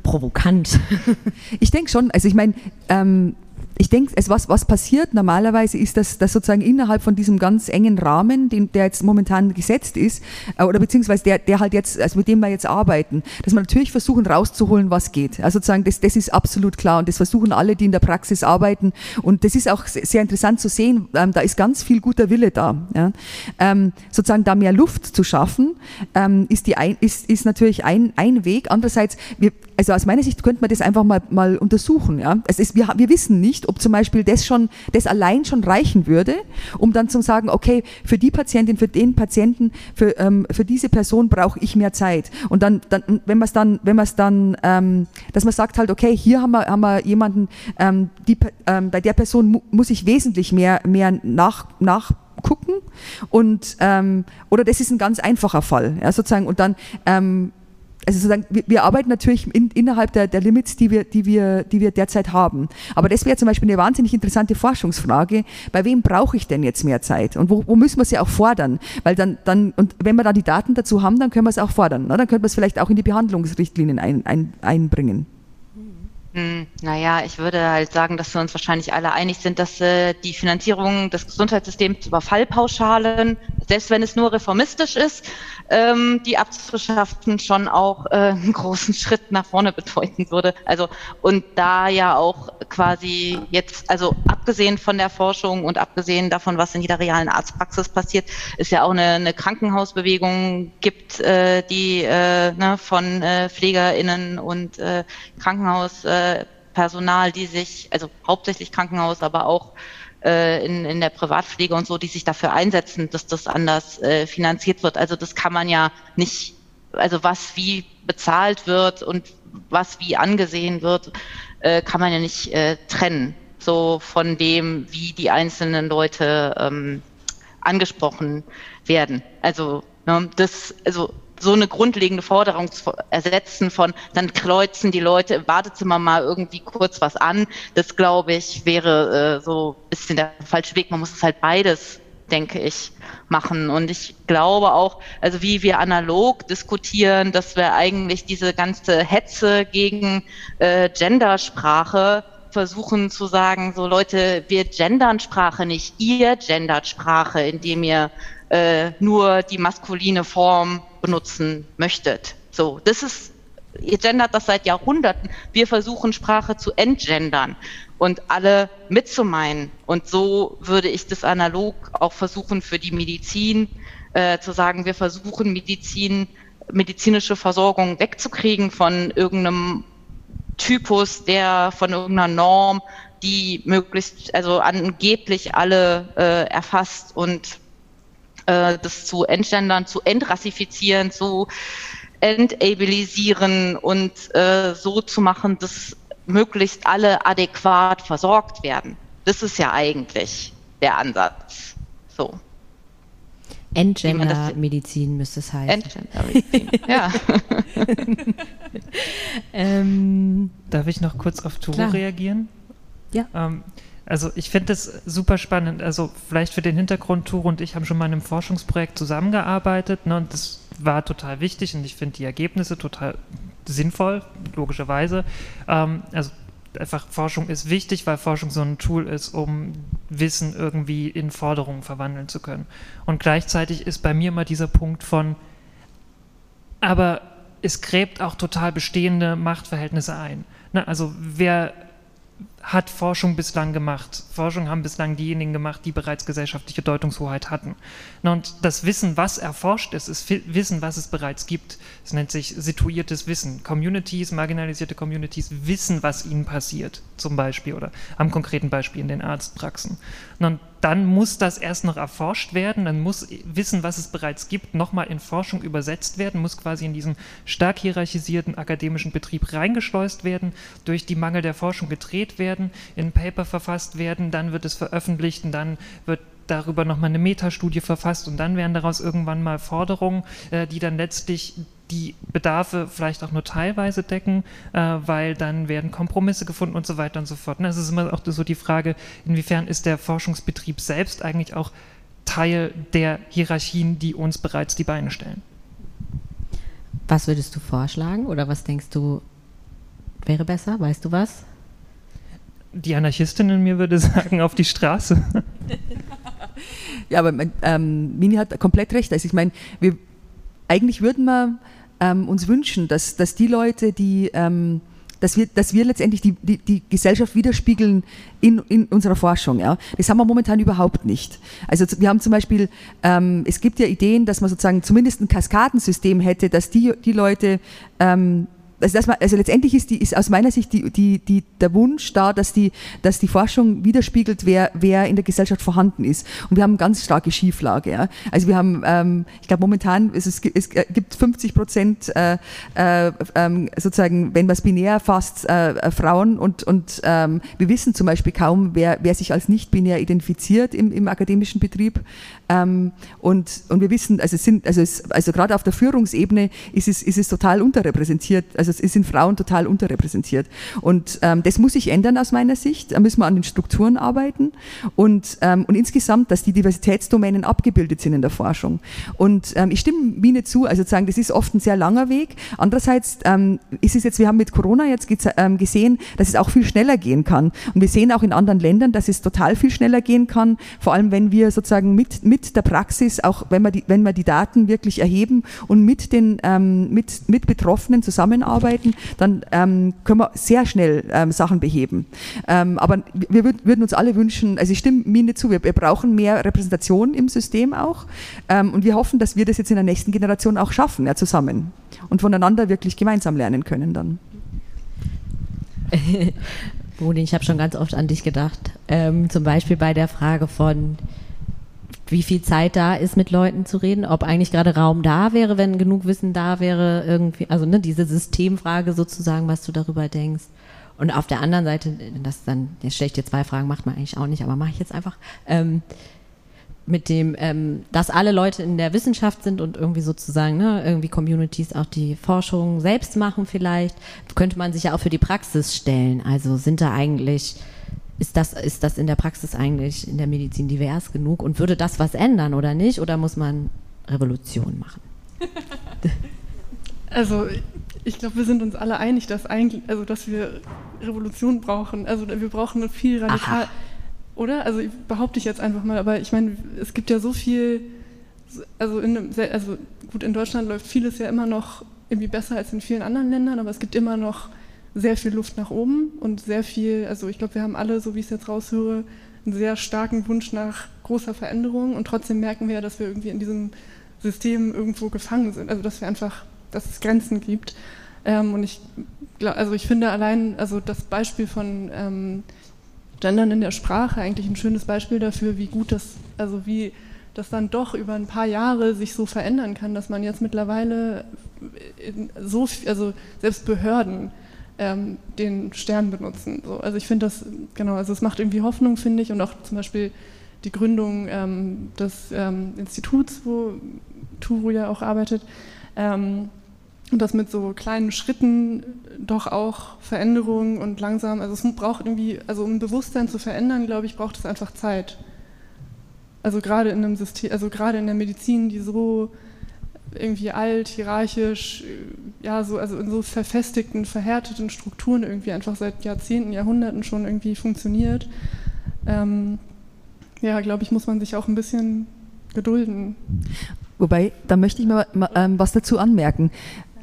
provokant. Ich denke schon, also ich meine, ähm, ich denke, es, was, was passiert normalerweise ist, dass, dass sozusagen innerhalb von diesem ganz engen Rahmen, den, der jetzt momentan gesetzt ist, äh, oder beziehungsweise der, der halt jetzt, also mit dem wir jetzt arbeiten, dass wir natürlich versuchen rauszuholen, was geht. Also sozusagen, das, das ist absolut klar und das versuchen alle, die in der Praxis arbeiten und das ist auch sehr interessant zu sehen, ähm, da ist ganz viel guter Wille da. Ja. Ähm, sozusagen da mehr Luft zu schaffen, ähm, ist, die ein, ist, ist natürlich ein, ein Weg. Andererseits, wir, also aus meiner Sicht könnte man das einfach mal, mal untersuchen. Ja. Es ist, wir, wir wissen nicht, ob zum Beispiel das schon, das allein schon reichen würde, um dann zu sagen, okay, für die Patientin, für den Patienten, für, ähm, für diese Person brauche ich mehr Zeit. Und dann, dann wenn man es dann, wenn man es dann, ähm, dass man sagt halt, okay, hier haben wir, haben wir jemanden, ähm, die, ähm, bei der Person mu muss ich wesentlich mehr, mehr nach, nach gucken und ähm, oder das ist ein ganz einfacher Fall, ja, sozusagen und dann ähm, also sozusagen, wir, wir arbeiten natürlich in, innerhalb der, der Limits, die wir, die, wir, die wir derzeit haben. Aber das wäre zum Beispiel eine wahnsinnig interessante Forschungsfrage. Bei wem brauche ich denn jetzt mehr Zeit? Und wo, wo müssen wir sie auch fordern? Weil dann, dann, und wenn wir da die Daten dazu haben, dann können wir es auch fordern. Ne? Dann könnte man es vielleicht auch in die Behandlungsrichtlinien ein, ein, einbringen. Hm, naja, ich würde halt sagen, dass wir uns wahrscheinlich alle einig sind, dass äh, die Finanzierung des Gesundheitssystems über Fallpauschalen, selbst wenn es nur reformistisch ist, ähm, die abzuschaffen, schon auch äh, einen großen Schritt nach vorne bedeuten würde. Also und da ja auch quasi jetzt, also abgesehen von der Forschung und abgesehen davon, was in jeder realen Arztpraxis passiert, ist ja auch eine, eine Krankenhausbewegung gibt, äh, die äh, ne, von äh, PflegerInnen und äh, Krankenhaus äh, die sich, also hauptsächlich Krankenhaus, aber auch äh, in, in der Privatpflege und so, die sich dafür einsetzen, dass das anders äh, finanziert wird. Also das kann man ja nicht, also was wie bezahlt wird und was wie angesehen wird, äh, kann man ja nicht äh, trennen. So von dem, wie die einzelnen Leute ähm, angesprochen werden. Also ne, das, also so eine grundlegende Forderung zu ersetzen von, dann kreuzen die Leute im Wartezimmer mal irgendwie kurz was an. Das, glaube ich, wäre äh, so ein bisschen der falsche Weg. Man muss es halt beides, denke ich, machen. Und ich glaube auch, also wie wir analog diskutieren, dass wir eigentlich diese ganze Hetze gegen äh, Gendersprache versuchen zu sagen, so Leute, wir gendern Sprache nicht, ihr gendert Sprache, indem ihr äh, nur die maskuline Form benutzen möchtet. So, das ist, ihr gendert das seit Jahrhunderten. Wir versuchen Sprache zu entgendern und alle mitzumeinen. Und so würde ich das analog auch versuchen für die Medizin äh, zu sagen, wir versuchen Medizin, medizinische Versorgung wegzukriegen von irgendeinem Typus, der von irgendeiner Norm die möglichst, also angeblich alle äh, erfasst und äh, das zu entgendern, zu entrassifizieren, zu entabilisieren und äh, so zu machen, dass möglichst alle adäquat versorgt werden. Das ist ja eigentlich der Ansatz. So. Entgender-Medizin müsste es heißen. Entgender-Medizin, ja. ähm, Darf ich noch kurz auf Turo klar. reagieren? Ja. Ähm, also ich finde das super spannend. Also vielleicht für den Hintergrund, Turo und ich haben schon mal in einem Forschungsprojekt zusammengearbeitet ne, und das war total wichtig und ich finde die Ergebnisse total sinnvoll, logischerweise. Ähm, also einfach Forschung ist wichtig, weil Forschung so ein Tool ist, um Wissen irgendwie in Forderungen verwandeln zu können. Und gleichzeitig ist bei mir immer dieser Punkt von, aber es gräbt auch total bestehende Machtverhältnisse ein. Ne? Also wer hat Forschung bislang gemacht. Forschung haben bislang diejenigen gemacht, die bereits gesellschaftliche Deutungshoheit hatten. Und das Wissen, was erforscht ist, ist Wissen, was es bereits gibt. Es nennt sich situiertes Wissen. Communities, marginalisierte Communities wissen, was ihnen passiert, zum Beispiel, oder am konkreten Beispiel in den Arztpraxen. Und dann muss das erst noch erforscht werden, dann muss Wissen, was es bereits gibt, nochmal in Forschung übersetzt werden, muss quasi in diesen stark hierarchisierten akademischen Betrieb reingeschleust werden, durch die Mangel der Forschung gedreht werden, in Paper verfasst werden, dann wird es veröffentlicht und dann wird darüber nochmal eine Metastudie verfasst und dann werden daraus irgendwann mal Forderungen, äh, die dann letztlich die Bedarfe vielleicht auch nur teilweise decken, äh, weil dann werden Kompromisse gefunden und so weiter und so fort. Es ist immer auch so die Frage, inwiefern ist der Forschungsbetrieb selbst eigentlich auch Teil der Hierarchien, die uns bereits die Beine stellen. Was würdest du vorschlagen oder was denkst du wäre besser? Weißt du was? Die Anarchistin in mir würde sagen, auf die Straße. ja, aber ähm, Mini hat komplett recht. Also ich meine, wir, eigentlich würden wir ähm, uns wünschen, dass, dass die Leute, die, ähm, dass, wir, dass wir letztendlich die, die, die Gesellschaft widerspiegeln in, in unserer Forschung. Ja. Das haben wir momentan überhaupt nicht. Also wir haben zum Beispiel, ähm, es gibt ja Ideen, dass man sozusagen zumindest ein Kaskadensystem hätte, dass die, die Leute, ähm, also, dass man, also letztendlich ist, die, ist aus meiner Sicht die, die, die, der Wunsch da, dass die, dass die Forschung widerspiegelt, wer, wer in der Gesellschaft vorhanden ist. Und wir haben ganz starke Schieflage. Ja. Also wir haben, ähm, ich glaube momentan, es, es, es gibt 50 Prozent äh, äh, ähm, sozusagen, wenn man es binär fasst, äh, äh, Frauen und, und ähm, wir wissen zum Beispiel kaum, wer, wer sich als nicht binär identifiziert im, im akademischen Betrieb. Ähm, und, und wir wissen, also, sind, also, es, also gerade auf der Führungsebene ist es, ist es total unterrepräsentiert. Also es sind Frauen total unterrepräsentiert. Und ähm, das muss sich ändern aus meiner Sicht. Da müssen wir an den Strukturen arbeiten und, ähm, und insgesamt, dass die Diversitätsdomänen abgebildet sind in der Forschung. Und ähm, ich stimme Mine zu, also sagen, das ist oft ein sehr langer Weg. Andererseits ähm, ist es jetzt, wir haben mit Corona jetzt ähm, gesehen, dass es auch viel schneller gehen kann. Und wir sehen auch in anderen Ländern, dass es total viel schneller gehen kann, vor allem wenn wir sozusagen mit, mit mit der Praxis, auch wenn wir die, wenn wir die Daten wirklich erheben und mit den ähm, mit, mit Betroffenen zusammenarbeiten, dann ähm, können wir sehr schnell ähm, Sachen beheben. Ähm, aber wir würd, würden uns alle wünschen, also ich stimme nicht zu, wir, wir brauchen mehr Repräsentation im System auch ähm, und wir hoffen, dass wir das jetzt in der nächsten Generation auch schaffen, ja, zusammen und voneinander wirklich gemeinsam lernen können dann. Bodin, ich habe schon ganz oft an dich gedacht. Ähm, zum Beispiel bei der Frage von, wie viel Zeit da ist, mit Leuten zu reden, ob eigentlich gerade Raum da wäre, wenn genug Wissen da wäre, irgendwie, also ne, diese Systemfrage sozusagen, was du darüber denkst. Und auf der anderen Seite, das dann, jetzt stelle ich dir zwei Fragen, macht man eigentlich auch nicht, aber mache ich jetzt einfach. Ähm, mit dem, ähm, dass alle Leute in der Wissenschaft sind und irgendwie sozusagen, ne, irgendwie Communities auch die Forschung selbst machen vielleicht, könnte man sich ja auch für die Praxis stellen. Also sind da eigentlich ist das, ist das in der Praxis eigentlich in der Medizin divers genug und würde das was ändern oder nicht? Oder muss man Revolution machen? Also ich glaube, wir sind uns alle einig, dass eigentlich, also dass wir Revolution brauchen. Also wir brauchen eine viel radikal, Aha. oder? Also behaupte ich jetzt einfach mal, aber ich meine, es gibt ja so viel, also, in, also gut, in Deutschland läuft vieles ja immer noch irgendwie besser als in vielen anderen Ländern, aber es gibt immer noch sehr viel Luft nach oben und sehr viel, also ich glaube, wir haben alle, so wie ich es jetzt raushöre, einen sehr starken Wunsch nach großer Veränderung und trotzdem merken wir ja, dass wir irgendwie in diesem System irgendwo gefangen sind, also dass wir einfach, dass es Grenzen gibt. Ähm, und ich glaube, also ich finde allein, also das Beispiel von ähm, Gendern in der Sprache eigentlich ein schönes Beispiel dafür, wie gut das, also wie das dann doch über ein paar Jahre sich so verändern kann, dass man jetzt mittlerweile so, also selbst Behörden ähm, den Stern benutzen. So, also ich finde das, genau, also es macht irgendwie Hoffnung, finde ich, und auch zum Beispiel die Gründung ähm, des ähm, Instituts, wo Turu ja auch arbeitet, ähm, und das mit so kleinen Schritten doch auch Veränderungen und langsam, also es braucht irgendwie, also um Bewusstsein zu verändern, glaube ich, braucht es einfach Zeit. Also gerade in einem System, also gerade in der Medizin, die so irgendwie alt, hierarchisch, ja, so, also in so verfestigten, verhärteten Strukturen irgendwie einfach seit Jahrzehnten, Jahrhunderten schon irgendwie funktioniert. Ähm, ja, glaube ich, muss man sich auch ein bisschen gedulden. Wobei, da möchte ich mal, mal ähm, was dazu anmerken.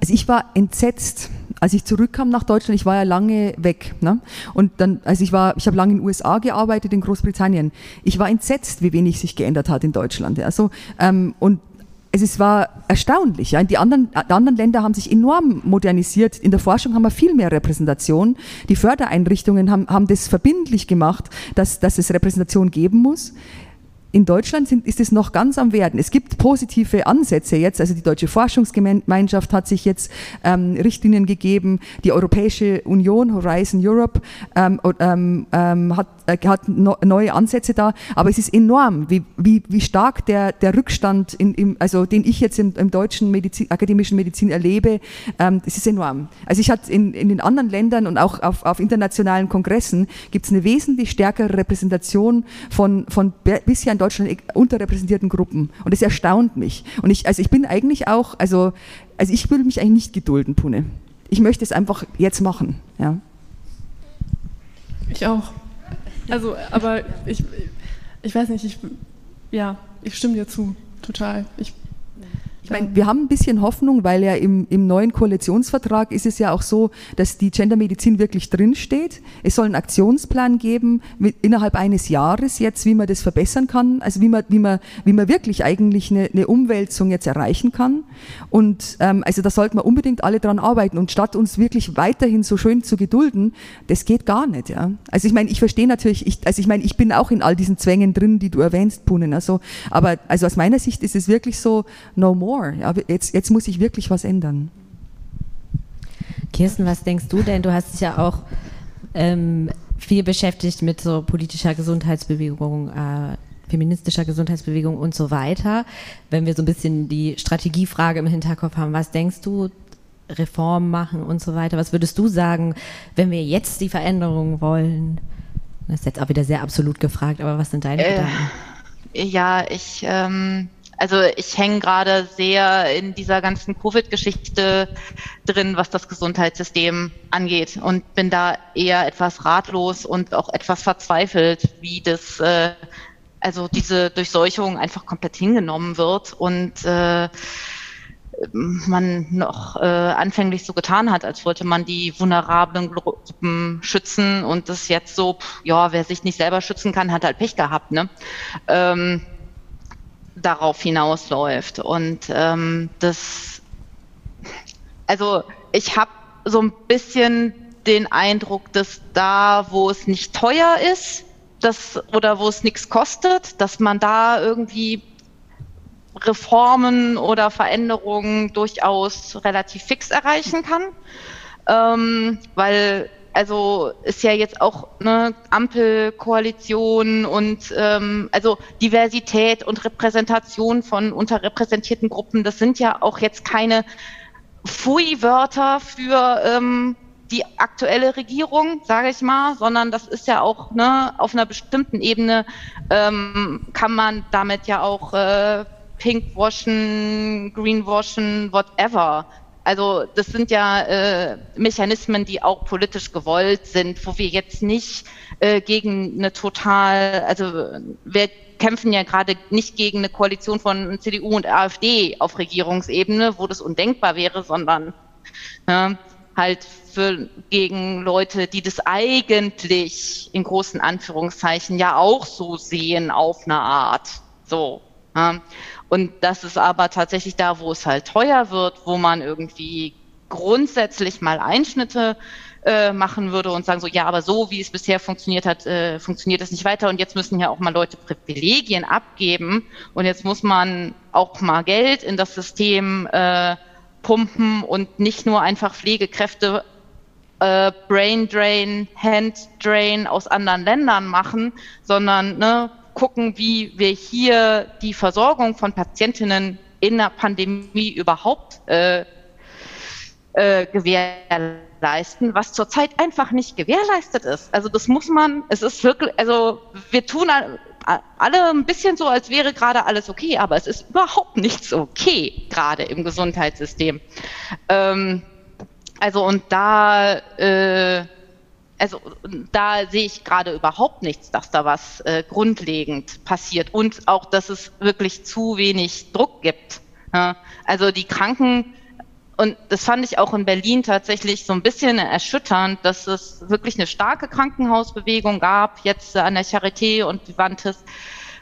Also ich war entsetzt, als ich zurückkam nach Deutschland. Ich war ja lange weg. Ne? Und dann, also ich war, ich habe lange in den USA gearbeitet, in Großbritannien. Ich war entsetzt, wie wenig sich geändert hat in Deutschland. Also, ähm, und es war erstaunlich. Ja. Die, anderen, die anderen Länder haben sich enorm modernisiert. In der Forschung haben wir viel mehr Repräsentation. Die Fördereinrichtungen haben, haben das verbindlich gemacht, dass, dass es Repräsentation geben muss in Deutschland sind, ist es noch ganz am Werden. Es gibt positive Ansätze jetzt. Also die Deutsche Forschungsgemeinschaft hat sich jetzt ähm, Richtlinien gegeben. Die Europäische Union, Horizon Europe, ähm, ähm, ähm hat, hat no, neue Ansätze da. Aber es ist enorm, wie, wie, wie stark der, der Rückstand, in, im, also den ich jetzt im, im deutschen Medizin, akademischen Medizin erlebe, ähm, ist enorm. Also ich hatte in, in den anderen Ländern und auch auf, auf internationalen Kongressen gibt es eine wesentlich stärkere Repräsentation von, von bisher in Deutschland unterrepräsentierten Gruppen. Und das erstaunt mich. Und ich, also ich bin eigentlich auch, also, also ich will mich eigentlich nicht gedulden, Pune. Ich möchte es einfach jetzt machen. Ja. Ich auch. Also, aber ich, ich weiß nicht, ich, ja, ich stimme dir zu, total. Ich ich meine, wir haben ein bisschen Hoffnung, weil ja im, im neuen Koalitionsvertrag ist es ja auch so, dass die Gendermedizin wirklich drinsteht. Es soll einen Aktionsplan geben mit, innerhalb eines Jahres jetzt, wie man das verbessern kann, also wie man, wie man, wie man wirklich eigentlich eine, eine Umwälzung jetzt erreichen kann. Und ähm, also da sollten wir unbedingt alle dran arbeiten. Und statt uns wirklich weiterhin so schön zu gedulden, das geht gar nicht. Ja. Also ich meine, ich verstehe natürlich, ich, also ich meine, ich bin auch in all diesen Zwängen drin, die du erwähnst, Punen. Also, aber also aus meiner Sicht ist es wirklich so, no more more. Ja, jetzt, jetzt muss ich wirklich was ändern. Kirsten, was denkst du denn? Du hast dich ja auch ähm, viel beschäftigt mit so politischer Gesundheitsbewegung, äh, feministischer Gesundheitsbewegung und so weiter. Wenn wir so ein bisschen die Strategiefrage im Hinterkopf haben, was denkst du, Reformen machen und so weiter, was würdest du sagen, wenn wir jetzt die Veränderungen wollen? Das ist jetzt auch wieder sehr absolut gefragt, aber was sind deine äh, Gedanken? Ja, ich ähm, also ich hänge gerade sehr in dieser ganzen Covid-Geschichte drin, was das Gesundheitssystem angeht und bin da eher etwas ratlos und auch etwas verzweifelt, wie das, äh, also diese Durchseuchung einfach komplett hingenommen wird und äh, man noch äh, anfänglich so getan hat, als wollte man die vulnerablen Gruppen schützen und das jetzt so, pff, ja, wer sich nicht selber schützen kann, hat halt Pech gehabt, ne? Ähm, darauf hinausläuft. Und ähm, das, also ich habe so ein bisschen den Eindruck, dass da, wo es nicht teuer ist, das, oder wo es nichts kostet, dass man da irgendwie Reformen oder Veränderungen durchaus relativ fix erreichen kann. Ähm, weil also ist ja jetzt auch eine Ampelkoalition und ähm, also Diversität und Repräsentation von unterrepräsentierten Gruppen, das sind ja auch jetzt keine Pfui-Wörter für ähm, die aktuelle Regierung, sage ich mal, sondern das ist ja auch ne, auf einer bestimmten Ebene ähm, kann man damit ja auch äh, pinkwashen, greenwashen, whatever also das sind ja äh, Mechanismen, die auch politisch gewollt sind, wo wir jetzt nicht äh, gegen eine total, also wir kämpfen ja gerade nicht gegen eine Koalition von CDU und AfD auf Regierungsebene, wo das undenkbar wäre, sondern ja, halt für, gegen Leute, die das eigentlich in großen Anführungszeichen ja auch so sehen auf eine Art. So. Und das ist aber tatsächlich da, wo es halt teuer wird, wo man irgendwie grundsätzlich mal Einschnitte äh, machen würde und sagen so, ja, aber so wie es bisher funktioniert hat, äh, funktioniert es nicht weiter. Und jetzt müssen ja auch mal Leute Privilegien abgeben. Und jetzt muss man auch mal Geld in das System äh, pumpen und nicht nur einfach Pflegekräfte äh, Brain Drain, Hand Drain aus anderen Ländern machen, sondern ne, gucken, wie wir hier die Versorgung von Patientinnen in der Pandemie überhaupt äh, äh, gewährleisten, was zurzeit einfach nicht gewährleistet ist. Also das muss man, es ist wirklich, also wir tun alle ein bisschen so, als wäre gerade alles okay, aber es ist überhaupt nichts okay, gerade im Gesundheitssystem. Ähm, also und da, äh, also da sehe ich gerade überhaupt nichts, dass da was äh, grundlegend passiert und auch, dass es wirklich zu wenig Druck gibt. Ja? Also die Kranken und das fand ich auch in Berlin tatsächlich so ein bisschen erschütternd, dass es wirklich eine starke Krankenhausbewegung gab, jetzt an der Charité und Vivantes,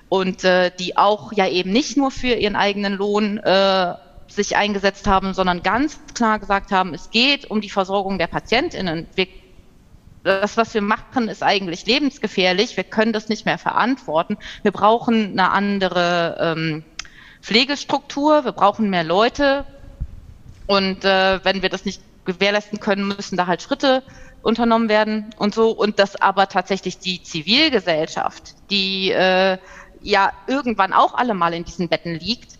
und äh, die auch ja eben nicht nur für ihren eigenen Lohn äh, sich eingesetzt haben, sondern ganz klar gesagt haben, es geht um die Versorgung der PatientInnen. Wir, das, was wir machen, ist eigentlich lebensgefährlich. Wir können das nicht mehr verantworten. Wir brauchen eine andere ähm, Pflegestruktur. Wir brauchen mehr Leute. Und äh, wenn wir das nicht gewährleisten können, müssen da halt Schritte unternommen werden und so. Und dass aber tatsächlich die Zivilgesellschaft, die äh, ja irgendwann auch alle mal in diesen Betten liegt,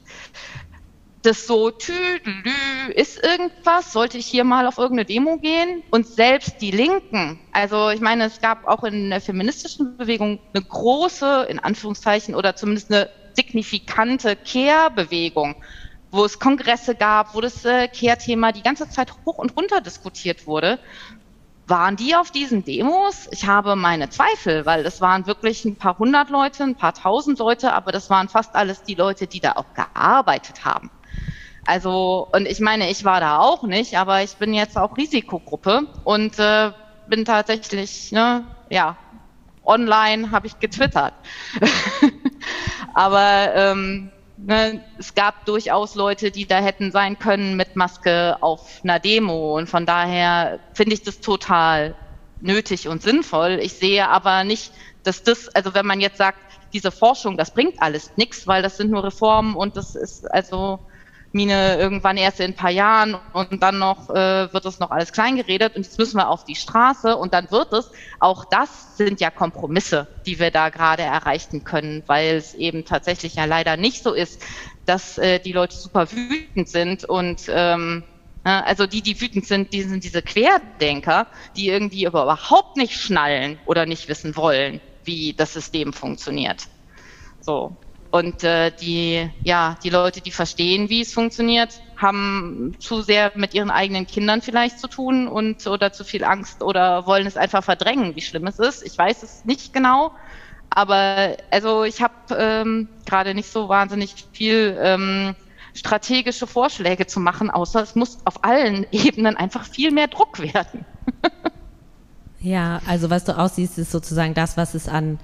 das so, tüdelü, ist irgendwas, sollte ich hier mal auf irgendeine Demo gehen? Und selbst die Linken, also ich meine, es gab auch in der feministischen Bewegung eine große, in Anführungszeichen, oder zumindest eine signifikante Kehrbewegung wo es Kongresse gab, wo das äh, Care-Thema die ganze Zeit hoch und runter diskutiert wurde. Waren die auf diesen Demos? Ich habe meine Zweifel, weil es waren wirklich ein paar hundert Leute, ein paar tausend Leute, aber das waren fast alles die Leute, die da auch gearbeitet haben. Also, und ich meine, ich war da auch nicht, aber ich bin jetzt auch Risikogruppe und äh, bin tatsächlich, ne, ja, online habe ich getwittert. aber ähm, ne, es gab durchaus Leute, die da hätten sein können mit Maske auf einer Demo. Und von daher finde ich das total nötig und sinnvoll. Ich sehe aber nicht, dass das, also wenn man jetzt sagt, diese Forschung, das bringt alles nichts, weil das sind nur Reformen und das ist also Mine irgendwann erst in ein paar Jahren und dann noch äh, wird das noch alles kleingeredet und jetzt müssen wir auf die Straße und dann wird es. Auch das sind ja Kompromisse, die wir da gerade erreichen können, weil es eben tatsächlich ja leider nicht so ist, dass äh, die Leute super wütend sind und ähm, also die, die wütend sind, die sind diese Querdenker, die irgendwie überhaupt nicht schnallen oder nicht wissen wollen, wie das System funktioniert. So. Und äh, die, ja, die Leute, die verstehen, wie es funktioniert, haben zu sehr mit ihren eigenen Kindern vielleicht zu tun und oder zu viel Angst oder wollen es einfach verdrängen, wie schlimm es ist. Ich weiß es nicht genau, aber also ich habe ähm, gerade nicht so wahnsinnig viel ähm, strategische Vorschläge zu machen, außer es muss auf allen Ebenen einfach viel mehr Druck werden. ja, also was du aussiehst, ist sozusagen das, was es an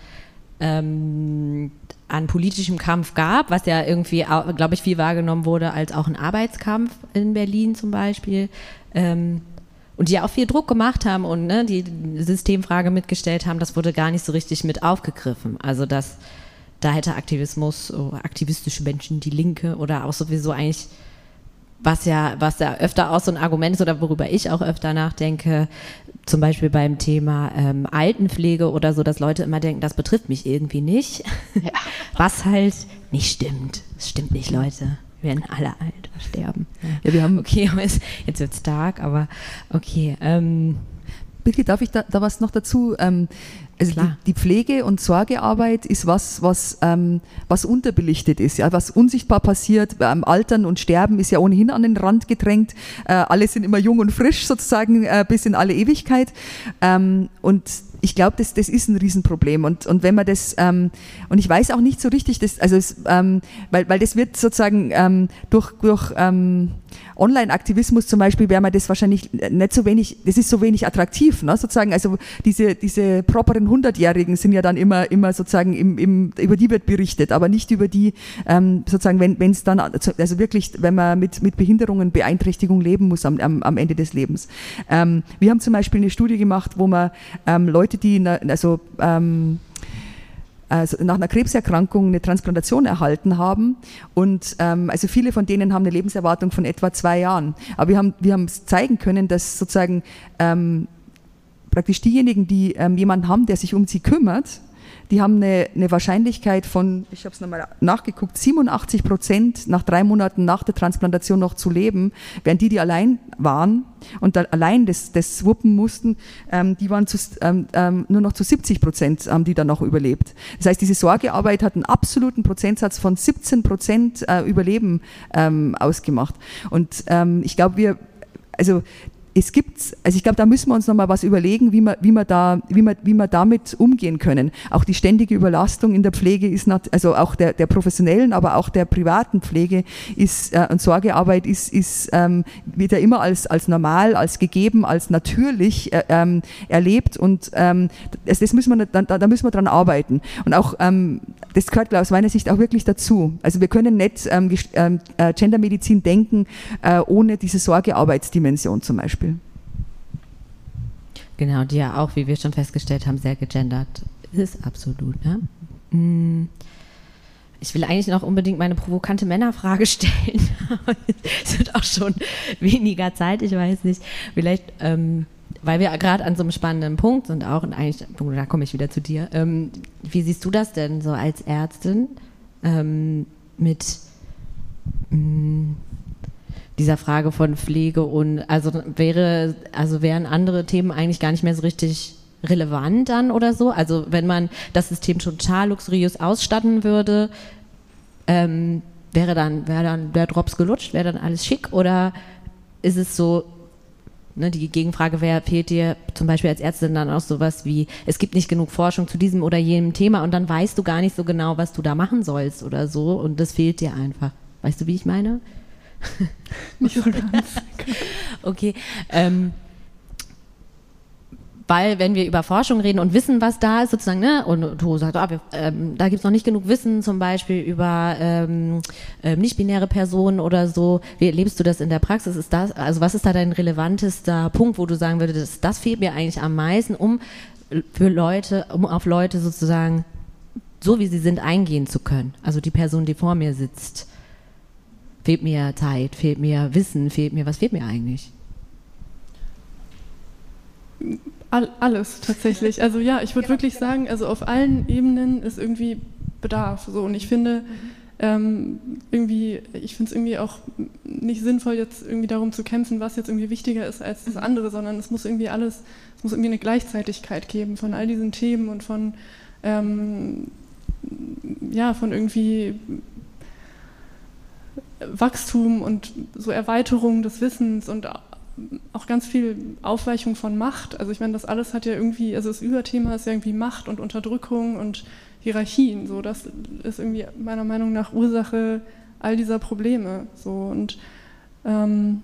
ähm, an politischem Kampf gab, was ja irgendwie, glaube ich, viel wahrgenommen wurde als auch ein Arbeitskampf in Berlin zum Beispiel. Ähm, und die auch viel Druck gemacht haben und ne, die Systemfrage mitgestellt haben, das wurde gar nicht so richtig mit aufgegriffen. Also das, da hätte Aktivismus, oh, aktivistische Menschen, die Linke oder auch sowieso eigentlich was ja, was ja öfter auch so ein Argument ist oder worüber ich auch öfter nachdenke, zum Beispiel beim Thema ähm, Altenpflege oder so, dass Leute immer denken, das betrifft mich irgendwie nicht. Ja. Was halt nicht stimmt. Es stimmt nicht, Leute. Wir werden alle alt und sterben. Ja, wir haben okay, jetzt wird es stark, aber okay. Ähm, Birgit, darf ich da, da was noch dazu? Ähm, also die, die, Pflege- und Sorgearbeit ist was, was, ähm, was unterbelichtet ist, ja, was unsichtbar passiert. Ähm, Altern und Sterben ist ja ohnehin an den Rand gedrängt. Äh, alle sind immer jung und frisch sozusagen äh, bis in alle Ewigkeit. Ähm, und ich glaube, das, das ist ein Riesenproblem. Und, und wenn man das, ähm, und ich weiß auch nicht so richtig, das, also es, ähm, weil, weil das wird sozusagen ähm, durch, durch ähm, Online-Aktivismus zum Beispiel wäre mir das wahrscheinlich nicht so wenig, das ist so wenig attraktiv, ne, sozusagen. Also diese, diese properen Hundertjährigen sind ja dann immer, immer sozusagen im, im, über die wird berichtet, aber nicht über die, ähm, sozusagen, wenn es dann, also wirklich, wenn man mit, mit Behinderungen, Beeinträchtigung leben muss am, am, am Ende des Lebens. Ähm, wir haben zum Beispiel eine Studie gemacht, wo man ähm, Leute, die, also, ähm, also nach einer Krebserkrankung eine Transplantation erhalten haben. Und ähm, also viele von denen haben eine Lebenserwartung von etwa zwei Jahren. Aber wir haben, wir haben zeigen können, dass sozusagen ähm, praktisch diejenigen, die ähm, jemanden haben, der sich um sie kümmert, die haben eine, eine Wahrscheinlichkeit von, ich habe es nochmal nachgeguckt, 87 Prozent nach drei Monaten nach der Transplantation noch zu leben, während die, die allein waren und allein das, das wuppen mussten, ähm, die waren zu, ähm, ähm, nur noch zu 70 Prozent haben die dann noch überlebt. Das heißt, diese Sorgearbeit hat einen absoluten Prozentsatz von 17 Prozent äh, Überleben ähm, ausgemacht. Und ähm, ich glaube, wir, also es gibt, also ich glaube, da müssen wir uns nochmal was überlegen, wie wir, wie wir da, wie wir, wie wir damit umgehen können. Auch die ständige Überlastung in der Pflege ist, not, also auch der, der professionellen, aber auch der privaten Pflege ist, äh, und Sorgearbeit ist, ist, ähm, wird ja immer als, als normal, als gegeben, als natürlich äh, ähm, erlebt und ähm, das, das müssen wir, da, da müssen wir dran arbeiten. Und auch, ähm, das gehört aus meiner Sicht auch wirklich dazu. Also wir können nicht ähm, ähm, äh, Gendermedizin denken, äh, ohne diese Sorgearbeitsdimension zum Beispiel. Genau, die ja auch, wie wir schon festgestellt haben, sehr gegendert ist, absolut. Ne? Mm. Ich will eigentlich noch unbedingt meine provokante Männerfrage stellen. es wird auch schon weniger Zeit, ich weiß nicht. Vielleicht, ähm, weil wir gerade an so einem spannenden Punkt sind auch, und eigentlich, da komme ich wieder zu dir. Ähm, wie siehst du das denn so als Ärztin ähm, mit mm, dieser Frage von Pflege und also wäre, also wären andere Themen eigentlich gar nicht mehr so richtig relevant dann oder so? Also wenn man das System total luxuriös ausstatten würde, ähm, wäre dann, wäre dann der Drops gelutscht, wäre dann alles schick oder ist es so, ne, die Gegenfrage wäre, fehlt dir zum Beispiel als Ärztin dann auch sowas wie, es gibt nicht genug Forschung zu diesem oder jenem Thema und dann weißt du gar nicht so genau, was du da machen sollst oder so und das fehlt dir einfach. Weißt du, wie ich meine? Nicht so ganz. okay. Ähm, weil wenn wir über Forschung reden und wissen, was da ist, sozusagen, ne, und du sagst, ah, wir, ähm, da gibt es noch nicht genug Wissen, zum Beispiel über ähm, äh, nicht-binäre Personen oder so. Wie erlebst du das in der Praxis? Ist das, also was ist da dein relevantester Punkt, wo du sagen würdest, das, das fehlt mir eigentlich am meisten, um für Leute, um auf Leute sozusagen so wie sie sind eingehen zu können? Also die Person, die vor mir sitzt fehlt mir Zeit, fehlt mir Wissen, fehlt mir, was fehlt mir eigentlich? All, alles tatsächlich. Also ja, ich würde wirklich sagen, also auf allen Ebenen ist irgendwie Bedarf. So. Und ich finde, ähm, irgendwie, ich finde es irgendwie auch nicht sinnvoll, jetzt irgendwie darum zu kämpfen, was jetzt irgendwie wichtiger ist als das andere, sondern es muss irgendwie alles, es muss irgendwie eine Gleichzeitigkeit geben von all diesen Themen und von ähm, ja, von irgendwie Wachstum und so Erweiterung des Wissens und auch ganz viel Aufweichung von Macht. Also ich meine, das alles hat ja irgendwie, also das Überthema ist ja irgendwie Macht und Unterdrückung und Hierarchien. So, das ist irgendwie meiner Meinung nach Ursache all dieser Probleme. So und ähm,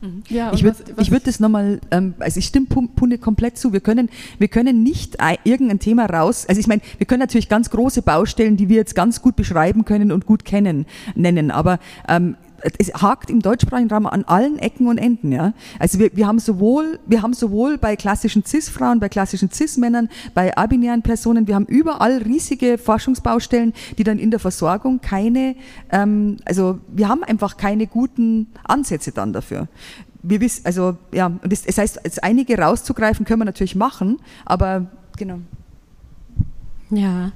Mhm. Ja, ich würde würd das nochmal, ähm, also ich stimme Punde komplett zu. Wir können, wir können nicht irgendein Thema raus, also ich meine, wir können natürlich ganz große Baustellen, die wir jetzt ganz gut beschreiben können und gut kennen, nennen, aber ähm, es hakt im deutschsprachigen Raum an allen Ecken und Enden. Ja? Also wir, wir, haben sowohl, wir haben sowohl bei klassischen CIS-Frauen, bei klassischen CIS-Männern, bei abinären Personen, wir haben überall riesige Forschungsbaustellen, die dann in der Versorgung keine, ähm, also wir haben einfach keine guten Ansätze dann dafür. Wir wissen, also ja, und das, das heißt, als einige rauszugreifen können wir natürlich machen, aber genau. Ja.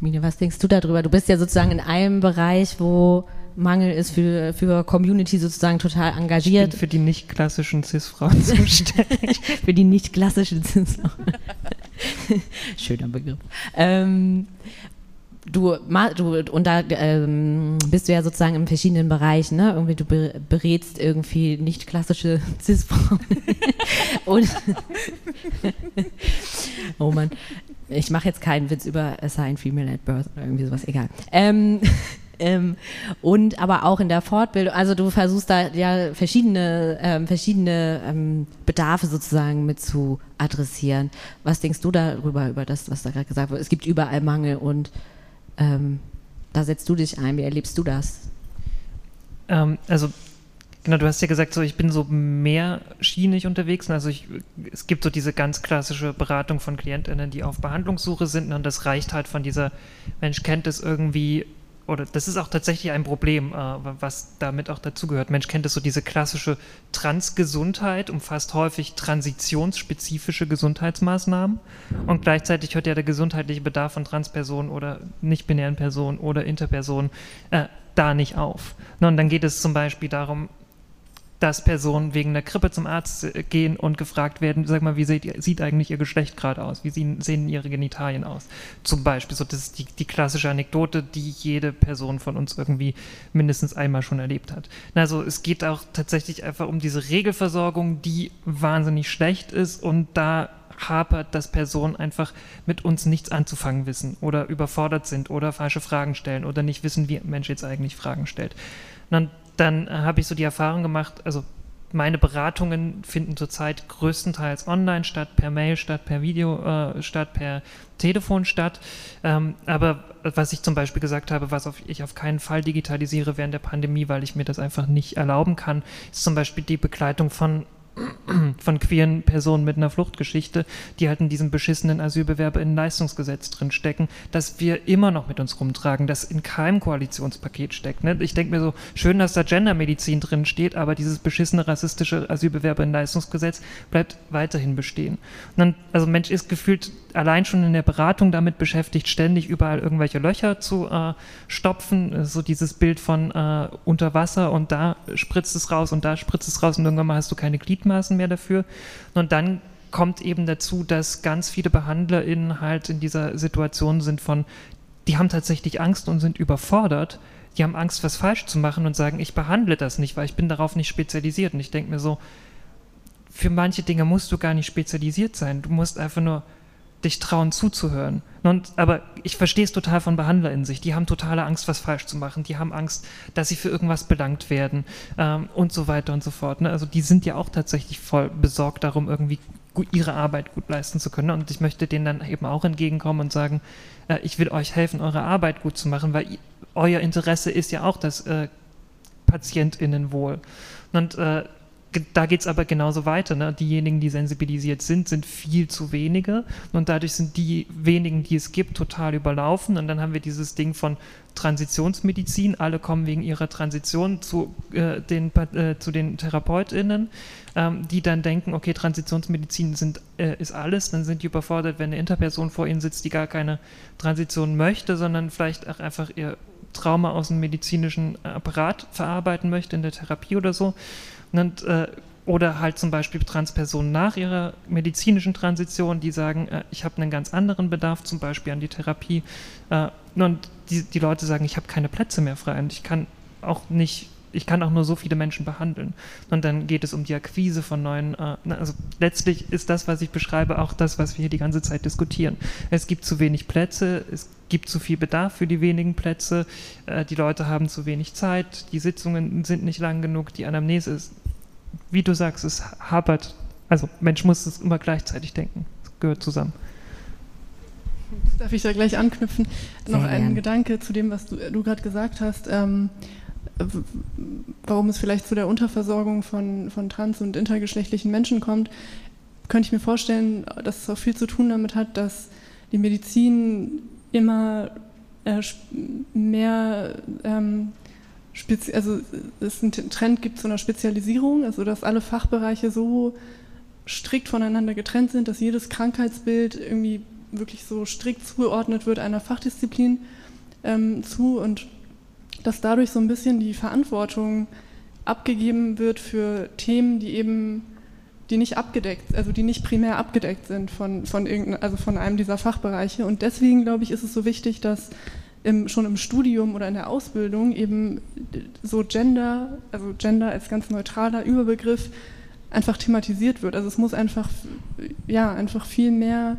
Mine, was denkst du darüber? Du bist ja sozusagen in einem Bereich, wo Mangel ist für, für Community sozusagen total engagiert. Ich bin für die nicht klassischen Cis-Frauen zuständig. für die nicht klassischen Cis-Frauen. Schöner Begriff. Ähm, du, du und da ähm, bist du ja sozusagen in verschiedenen Bereichen, ne? Irgendwie du berätst irgendwie nicht klassische Cis-Frauen. und oh Mann. ich mache jetzt keinen Witz über Assigned Female at Birth oder irgendwie sowas, egal. Ähm, ähm, und aber auch in der Fortbildung, also du versuchst da ja verschiedene, ähm, verschiedene ähm, Bedarfe sozusagen mit zu adressieren. Was denkst du darüber, über das, was da gerade gesagt wird? Es gibt überall Mangel und ähm, da setzt du dich ein. Wie erlebst du das? Ähm, also Genau, du hast ja gesagt, so ich bin so mehrschienig unterwegs. Also ich, es gibt so diese ganz klassische Beratung von KlientInnen, die auf Behandlungssuche sind und das reicht halt von dieser Mensch kennt es irgendwie oder das ist auch tatsächlich ein Problem, äh, was damit auch dazugehört. Mensch kennt es so diese klassische Transgesundheit, umfasst häufig transitionsspezifische Gesundheitsmaßnahmen und gleichzeitig hört ja der gesundheitliche Bedarf von Transpersonen oder nicht-binären Personen oder Interpersonen äh, da nicht auf. Und dann geht es zum Beispiel darum, dass Personen wegen der Grippe zum Arzt äh, gehen und gefragt werden, sag mal, wie sieht, sieht eigentlich ihr Geschlecht gerade aus? Wie sehen, sehen, ihre Genitalien aus? Zum Beispiel, so, das ist die, die, klassische Anekdote, die jede Person von uns irgendwie mindestens einmal schon erlebt hat. Also es geht auch tatsächlich einfach um diese Regelversorgung, die wahnsinnig schlecht ist und da hapert, dass Personen einfach mit uns nichts anzufangen wissen oder überfordert sind oder falsche Fragen stellen oder nicht wissen, wie ein Mensch jetzt eigentlich Fragen stellt. Und dann äh, habe ich so die Erfahrung gemacht, also meine Beratungen finden zurzeit größtenteils online statt, per Mail statt, per Video äh, statt, per Telefon statt. Ähm, aber was ich zum Beispiel gesagt habe, was auf, ich auf keinen Fall digitalisiere während der Pandemie, weil ich mir das einfach nicht erlauben kann, ist zum Beispiel die Begleitung von von queeren Personen mit einer Fluchtgeschichte, die halt in diesem beschissenen Asylbewerberinnenleistungsgesetz drin stecken, dass wir immer noch mit uns rumtragen, das in keinem Koalitionspaket steckt. Ne? Ich denke mir so, schön, dass da Gendermedizin drin steht, aber dieses beschissene rassistische Asylbewerberinnenleistungsgesetz bleibt weiterhin bestehen. Dann, also Mensch ist gefühlt allein schon in der Beratung damit beschäftigt, ständig überall irgendwelche Löcher zu äh, stopfen, so dieses Bild von äh, unter Wasser und da spritzt es raus und da spritzt es raus und irgendwann mal hast du keine Glied Gliedmaßen mehr dafür. Und dann kommt eben dazu, dass ganz viele BehandlerInnen halt in dieser Situation sind von, die haben tatsächlich Angst und sind überfordert. Die haben Angst, was falsch zu machen und sagen, ich behandle das nicht, weil ich bin darauf nicht spezialisiert. Und ich denke mir so, für manche Dinge musst du gar nicht spezialisiert sein. Du musst einfach nur dich trauen zuzuhören. Und, aber ich verstehe es total von Behandler in sich. Die haben totale Angst, was falsch zu machen. Die haben Angst, dass sie für irgendwas belangt werden ähm, und so weiter und so fort. Ne? Also die sind ja auch tatsächlich voll besorgt darum, irgendwie gut, ihre Arbeit gut leisten zu können. Und ich möchte denen dann eben auch entgegenkommen und sagen, äh, ich will euch helfen, eure Arbeit gut zu machen, weil euer Interesse ist ja auch das äh, PatientInnenwohl. Und äh, da geht es aber genauso weiter. Ne? Diejenigen, die sensibilisiert sind, sind viel zu wenige und dadurch sind die wenigen, die es gibt, total überlaufen. Und dann haben wir dieses Ding von Transitionsmedizin. Alle kommen wegen ihrer Transition zu, äh, den, äh, zu den TherapeutInnen, ähm, die dann denken, okay, Transitionsmedizin sind, äh, ist alles. Dann sind die überfordert, wenn eine Interperson vor ihnen sitzt, die gar keine Transition möchte, sondern vielleicht auch einfach ihr Trauma aus dem medizinischen Apparat verarbeiten möchte in der Therapie oder so. Und, äh, oder halt zum Beispiel Transpersonen nach ihrer medizinischen Transition, die sagen, äh, ich habe einen ganz anderen Bedarf, zum Beispiel an die Therapie. Äh, und die, die Leute sagen, ich habe keine Plätze mehr frei und ich kann auch nicht ich kann auch nur so viele Menschen behandeln. Und dann geht es um die Akquise von neuen, äh, also letztlich ist das, was ich beschreibe, auch das, was wir hier die ganze Zeit diskutieren. Es gibt zu wenig Plätze, es gibt zu viel Bedarf für die wenigen Plätze, äh, die Leute haben zu wenig Zeit, die Sitzungen sind nicht lang genug, die Anamnese ist wie du sagst, es hapert. Also Mensch muss es immer gleichzeitig denken. Es gehört zusammen. Darf ich da gleich anknüpfen? Sehr Noch ein Gedanke zu dem, was du, du gerade gesagt hast. Ähm, warum es vielleicht zu der Unterversorgung von, von trans- und intergeschlechtlichen Menschen kommt, könnte ich mir vorstellen, dass es auch viel zu tun damit hat, dass die Medizin immer äh, mehr ähm, also es einen Trend gibt zu einer Spezialisierung, also dass alle Fachbereiche so strikt voneinander getrennt sind, dass jedes Krankheitsbild irgendwie wirklich so strikt zugeordnet wird einer Fachdisziplin ähm, zu und dass dadurch so ein bisschen die Verantwortung abgegeben wird für Themen, die eben die nicht abgedeckt, also die nicht primär abgedeckt sind von, von, also von einem dieser Fachbereiche. Und deswegen, glaube ich, ist es so wichtig, dass im, schon im Studium oder in der Ausbildung eben so Gender, also Gender als ganz neutraler Überbegriff einfach thematisiert wird. Also es muss einfach, ja, einfach viel mehr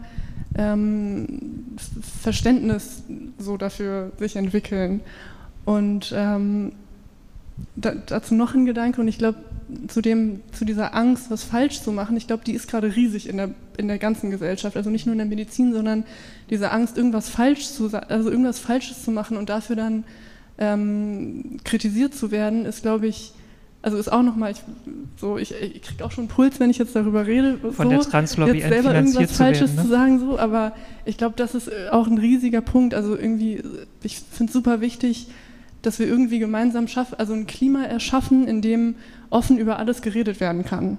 ähm, Verständnis so dafür sich entwickeln. Und ähm, da, dazu noch ein Gedanke und ich glaube, zu, zu dieser Angst, was falsch zu machen, ich glaube, die ist gerade riesig in der, in der ganzen Gesellschaft. Also nicht nur in der Medizin, sondern diese Angst, irgendwas falsch zu also irgendwas Falsches zu machen und dafür dann ähm, kritisiert zu werden, ist, glaube ich, also ist auch nochmal, ich, so, ich, ich kriege auch schon Puls, wenn ich jetzt darüber rede. Von so, der Translobby jetzt selber irgendwas zu Falsches werden, ne? zu sagen, so, aber ich glaube, das ist äh, auch ein riesiger Punkt. Also irgendwie, ich finde es super wichtig, dass wir irgendwie gemeinsam schaffen, also ein Klima erschaffen, in dem offen über alles geredet werden kann.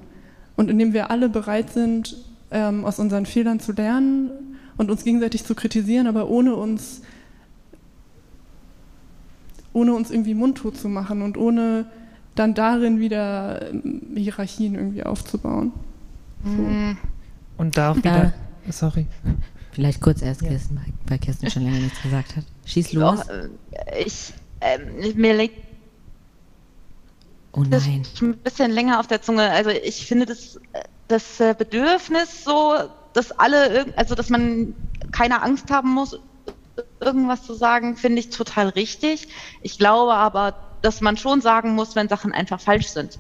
Und in dem wir alle bereit sind, ähm, aus unseren Fehlern zu lernen und uns gegenseitig zu kritisieren, aber ohne uns, ohne uns irgendwie mundtot zu machen und ohne dann darin wieder ähm, Hierarchien irgendwie aufzubauen. So. Mhm. Und da auch wieder, da, sorry. Vielleicht kurz erst, Kirsten, weil Kirsten schon länger nichts gesagt hat. Schieß los. Doch, äh, ich, äh, mir liegt oh das ein bisschen länger auf der Zunge. Also ich finde das, das äh, Bedürfnis so, dass alle, also dass man keine Angst haben muss, irgendwas zu sagen, finde ich total richtig. Ich glaube aber, dass man schon sagen muss, wenn Sachen einfach falsch sind.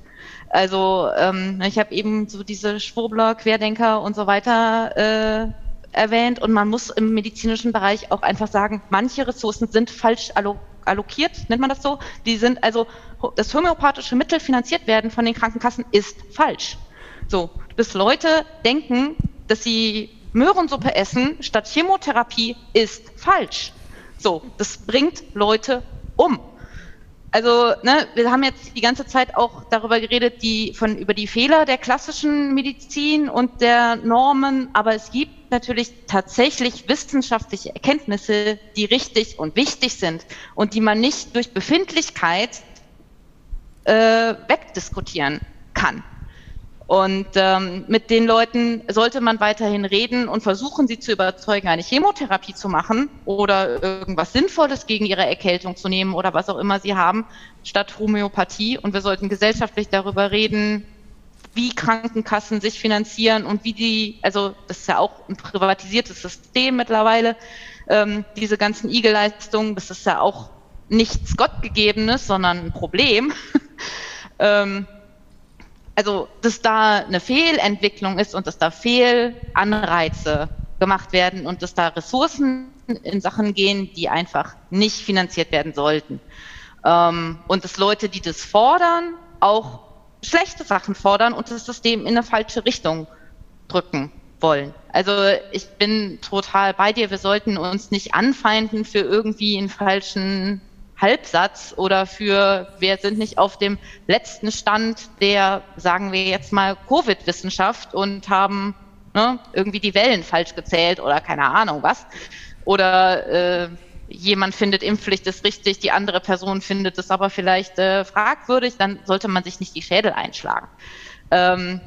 Also ähm, ich habe eben so diese Schwurbler, Querdenker und so weiter äh, erwähnt und man muss im medizinischen Bereich auch einfach sagen, manche Ressourcen sind falsch allokiert, nennt man das so. Die sind also, das homöopathische Mittel finanziert werden von den Krankenkassen ist falsch. So, bis Leute denken, dass sie Möhrensuppe essen statt Chemotherapie ist falsch. So, das bringt Leute um also ne, wir haben jetzt die ganze Zeit auch darüber geredet, die von über die Fehler der klassischen Medizin und der Normen, aber es gibt natürlich tatsächlich wissenschaftliche Erkenntnisse, die richtig und wichtig sind und die man nicht durch Befindlichkeit äh, wegdiskutieren kann. Und ähm, mit den Leuten sollte man weiterhin reden und versuchen, sie zu überzeugen, eine Chemotherapie zu machen oder irgendwas Sinnvolles gegen ihre Erkältung zu nehmen oder was auch immer sie haben, statt Homöopathie. Und wir sollten gesellschaftlich darüber reden, wie Krankenkassen sich finanzieren und wie die, also das ist ja auch ein privatisiertes System mittlerweile, ähm, diese ganzen IG-Leistungen, das ist ja auch nichts Gottgegebenes, sondern ein Problem. ähm, also dass da eine Fehlentwicklung ist und dass da Fehlanreize gemacht werden und dass da Ressourcen in Sachen gehen, die einfach nicht finanziert werden sollten. Ähm, und dass Leute, die das fordern, auch schlechte Sachen fordern und das System in eine falsche Richtung drücken wollen. Also ich bin total bei dir. Wir sollten uns nicht anfeinden für irgendwie einen falschen Halbsatz oder für wir sind nicht auf dem letzten Stand der, sagen wir jetzt mal, Covid-Wissenschaft und haben ne, irgendwie die Wellen falsch gezählt oder keine Ahnung was. Oder äh, jemand findet Impfpflicht ist richtig, die andere Person findet es aber vielleicht äh, fragwürdig, dann sollte man sich nicht die Schädel einschlagen. Ähm,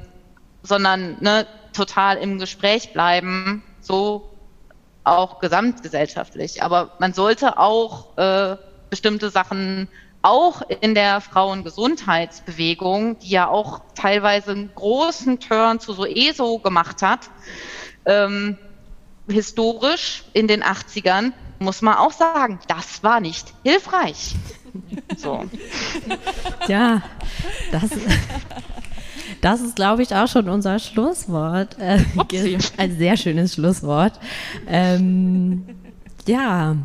sondern ne, total im Gespräch bleiben, so auch gesamtgesellschaftlich. Aber man sollte auch äh, bestimmte Sachen auch in der Frauengesundheitsbewegung, die ja auch teilweise einen großen Turn zu so ESO gemacht hat, ähm, historisch in den 80ern, muss man auch sagen, das war nicht hilfreich. So. Ja, das, das ist, glaube ich, auch schon unser Schlusswort. Äh, ein sehr schönes Schlusswort. Ähm, ja,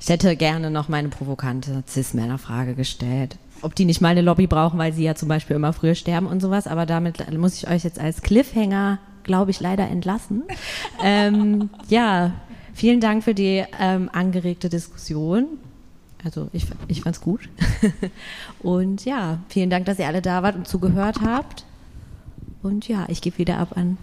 ich hätte gerne noch meine provokante Cis-Männer-Frage gestellt. Ob die nicht mal eine Lobby brauchen, weil sie ja zum Beispiel immer früher sterben und sowas, aber damit muss ich euch jetzt als Cliffhanger, glaube ich, leider entlassen. ähm, ja, vielen Dank für die ähm, angeregte Diskussion. Also ich, ich fand's gut. und ja, vielen Dank, dass ihr alle da wart und zugehört habt. Und ja, ich gebe wieder ab an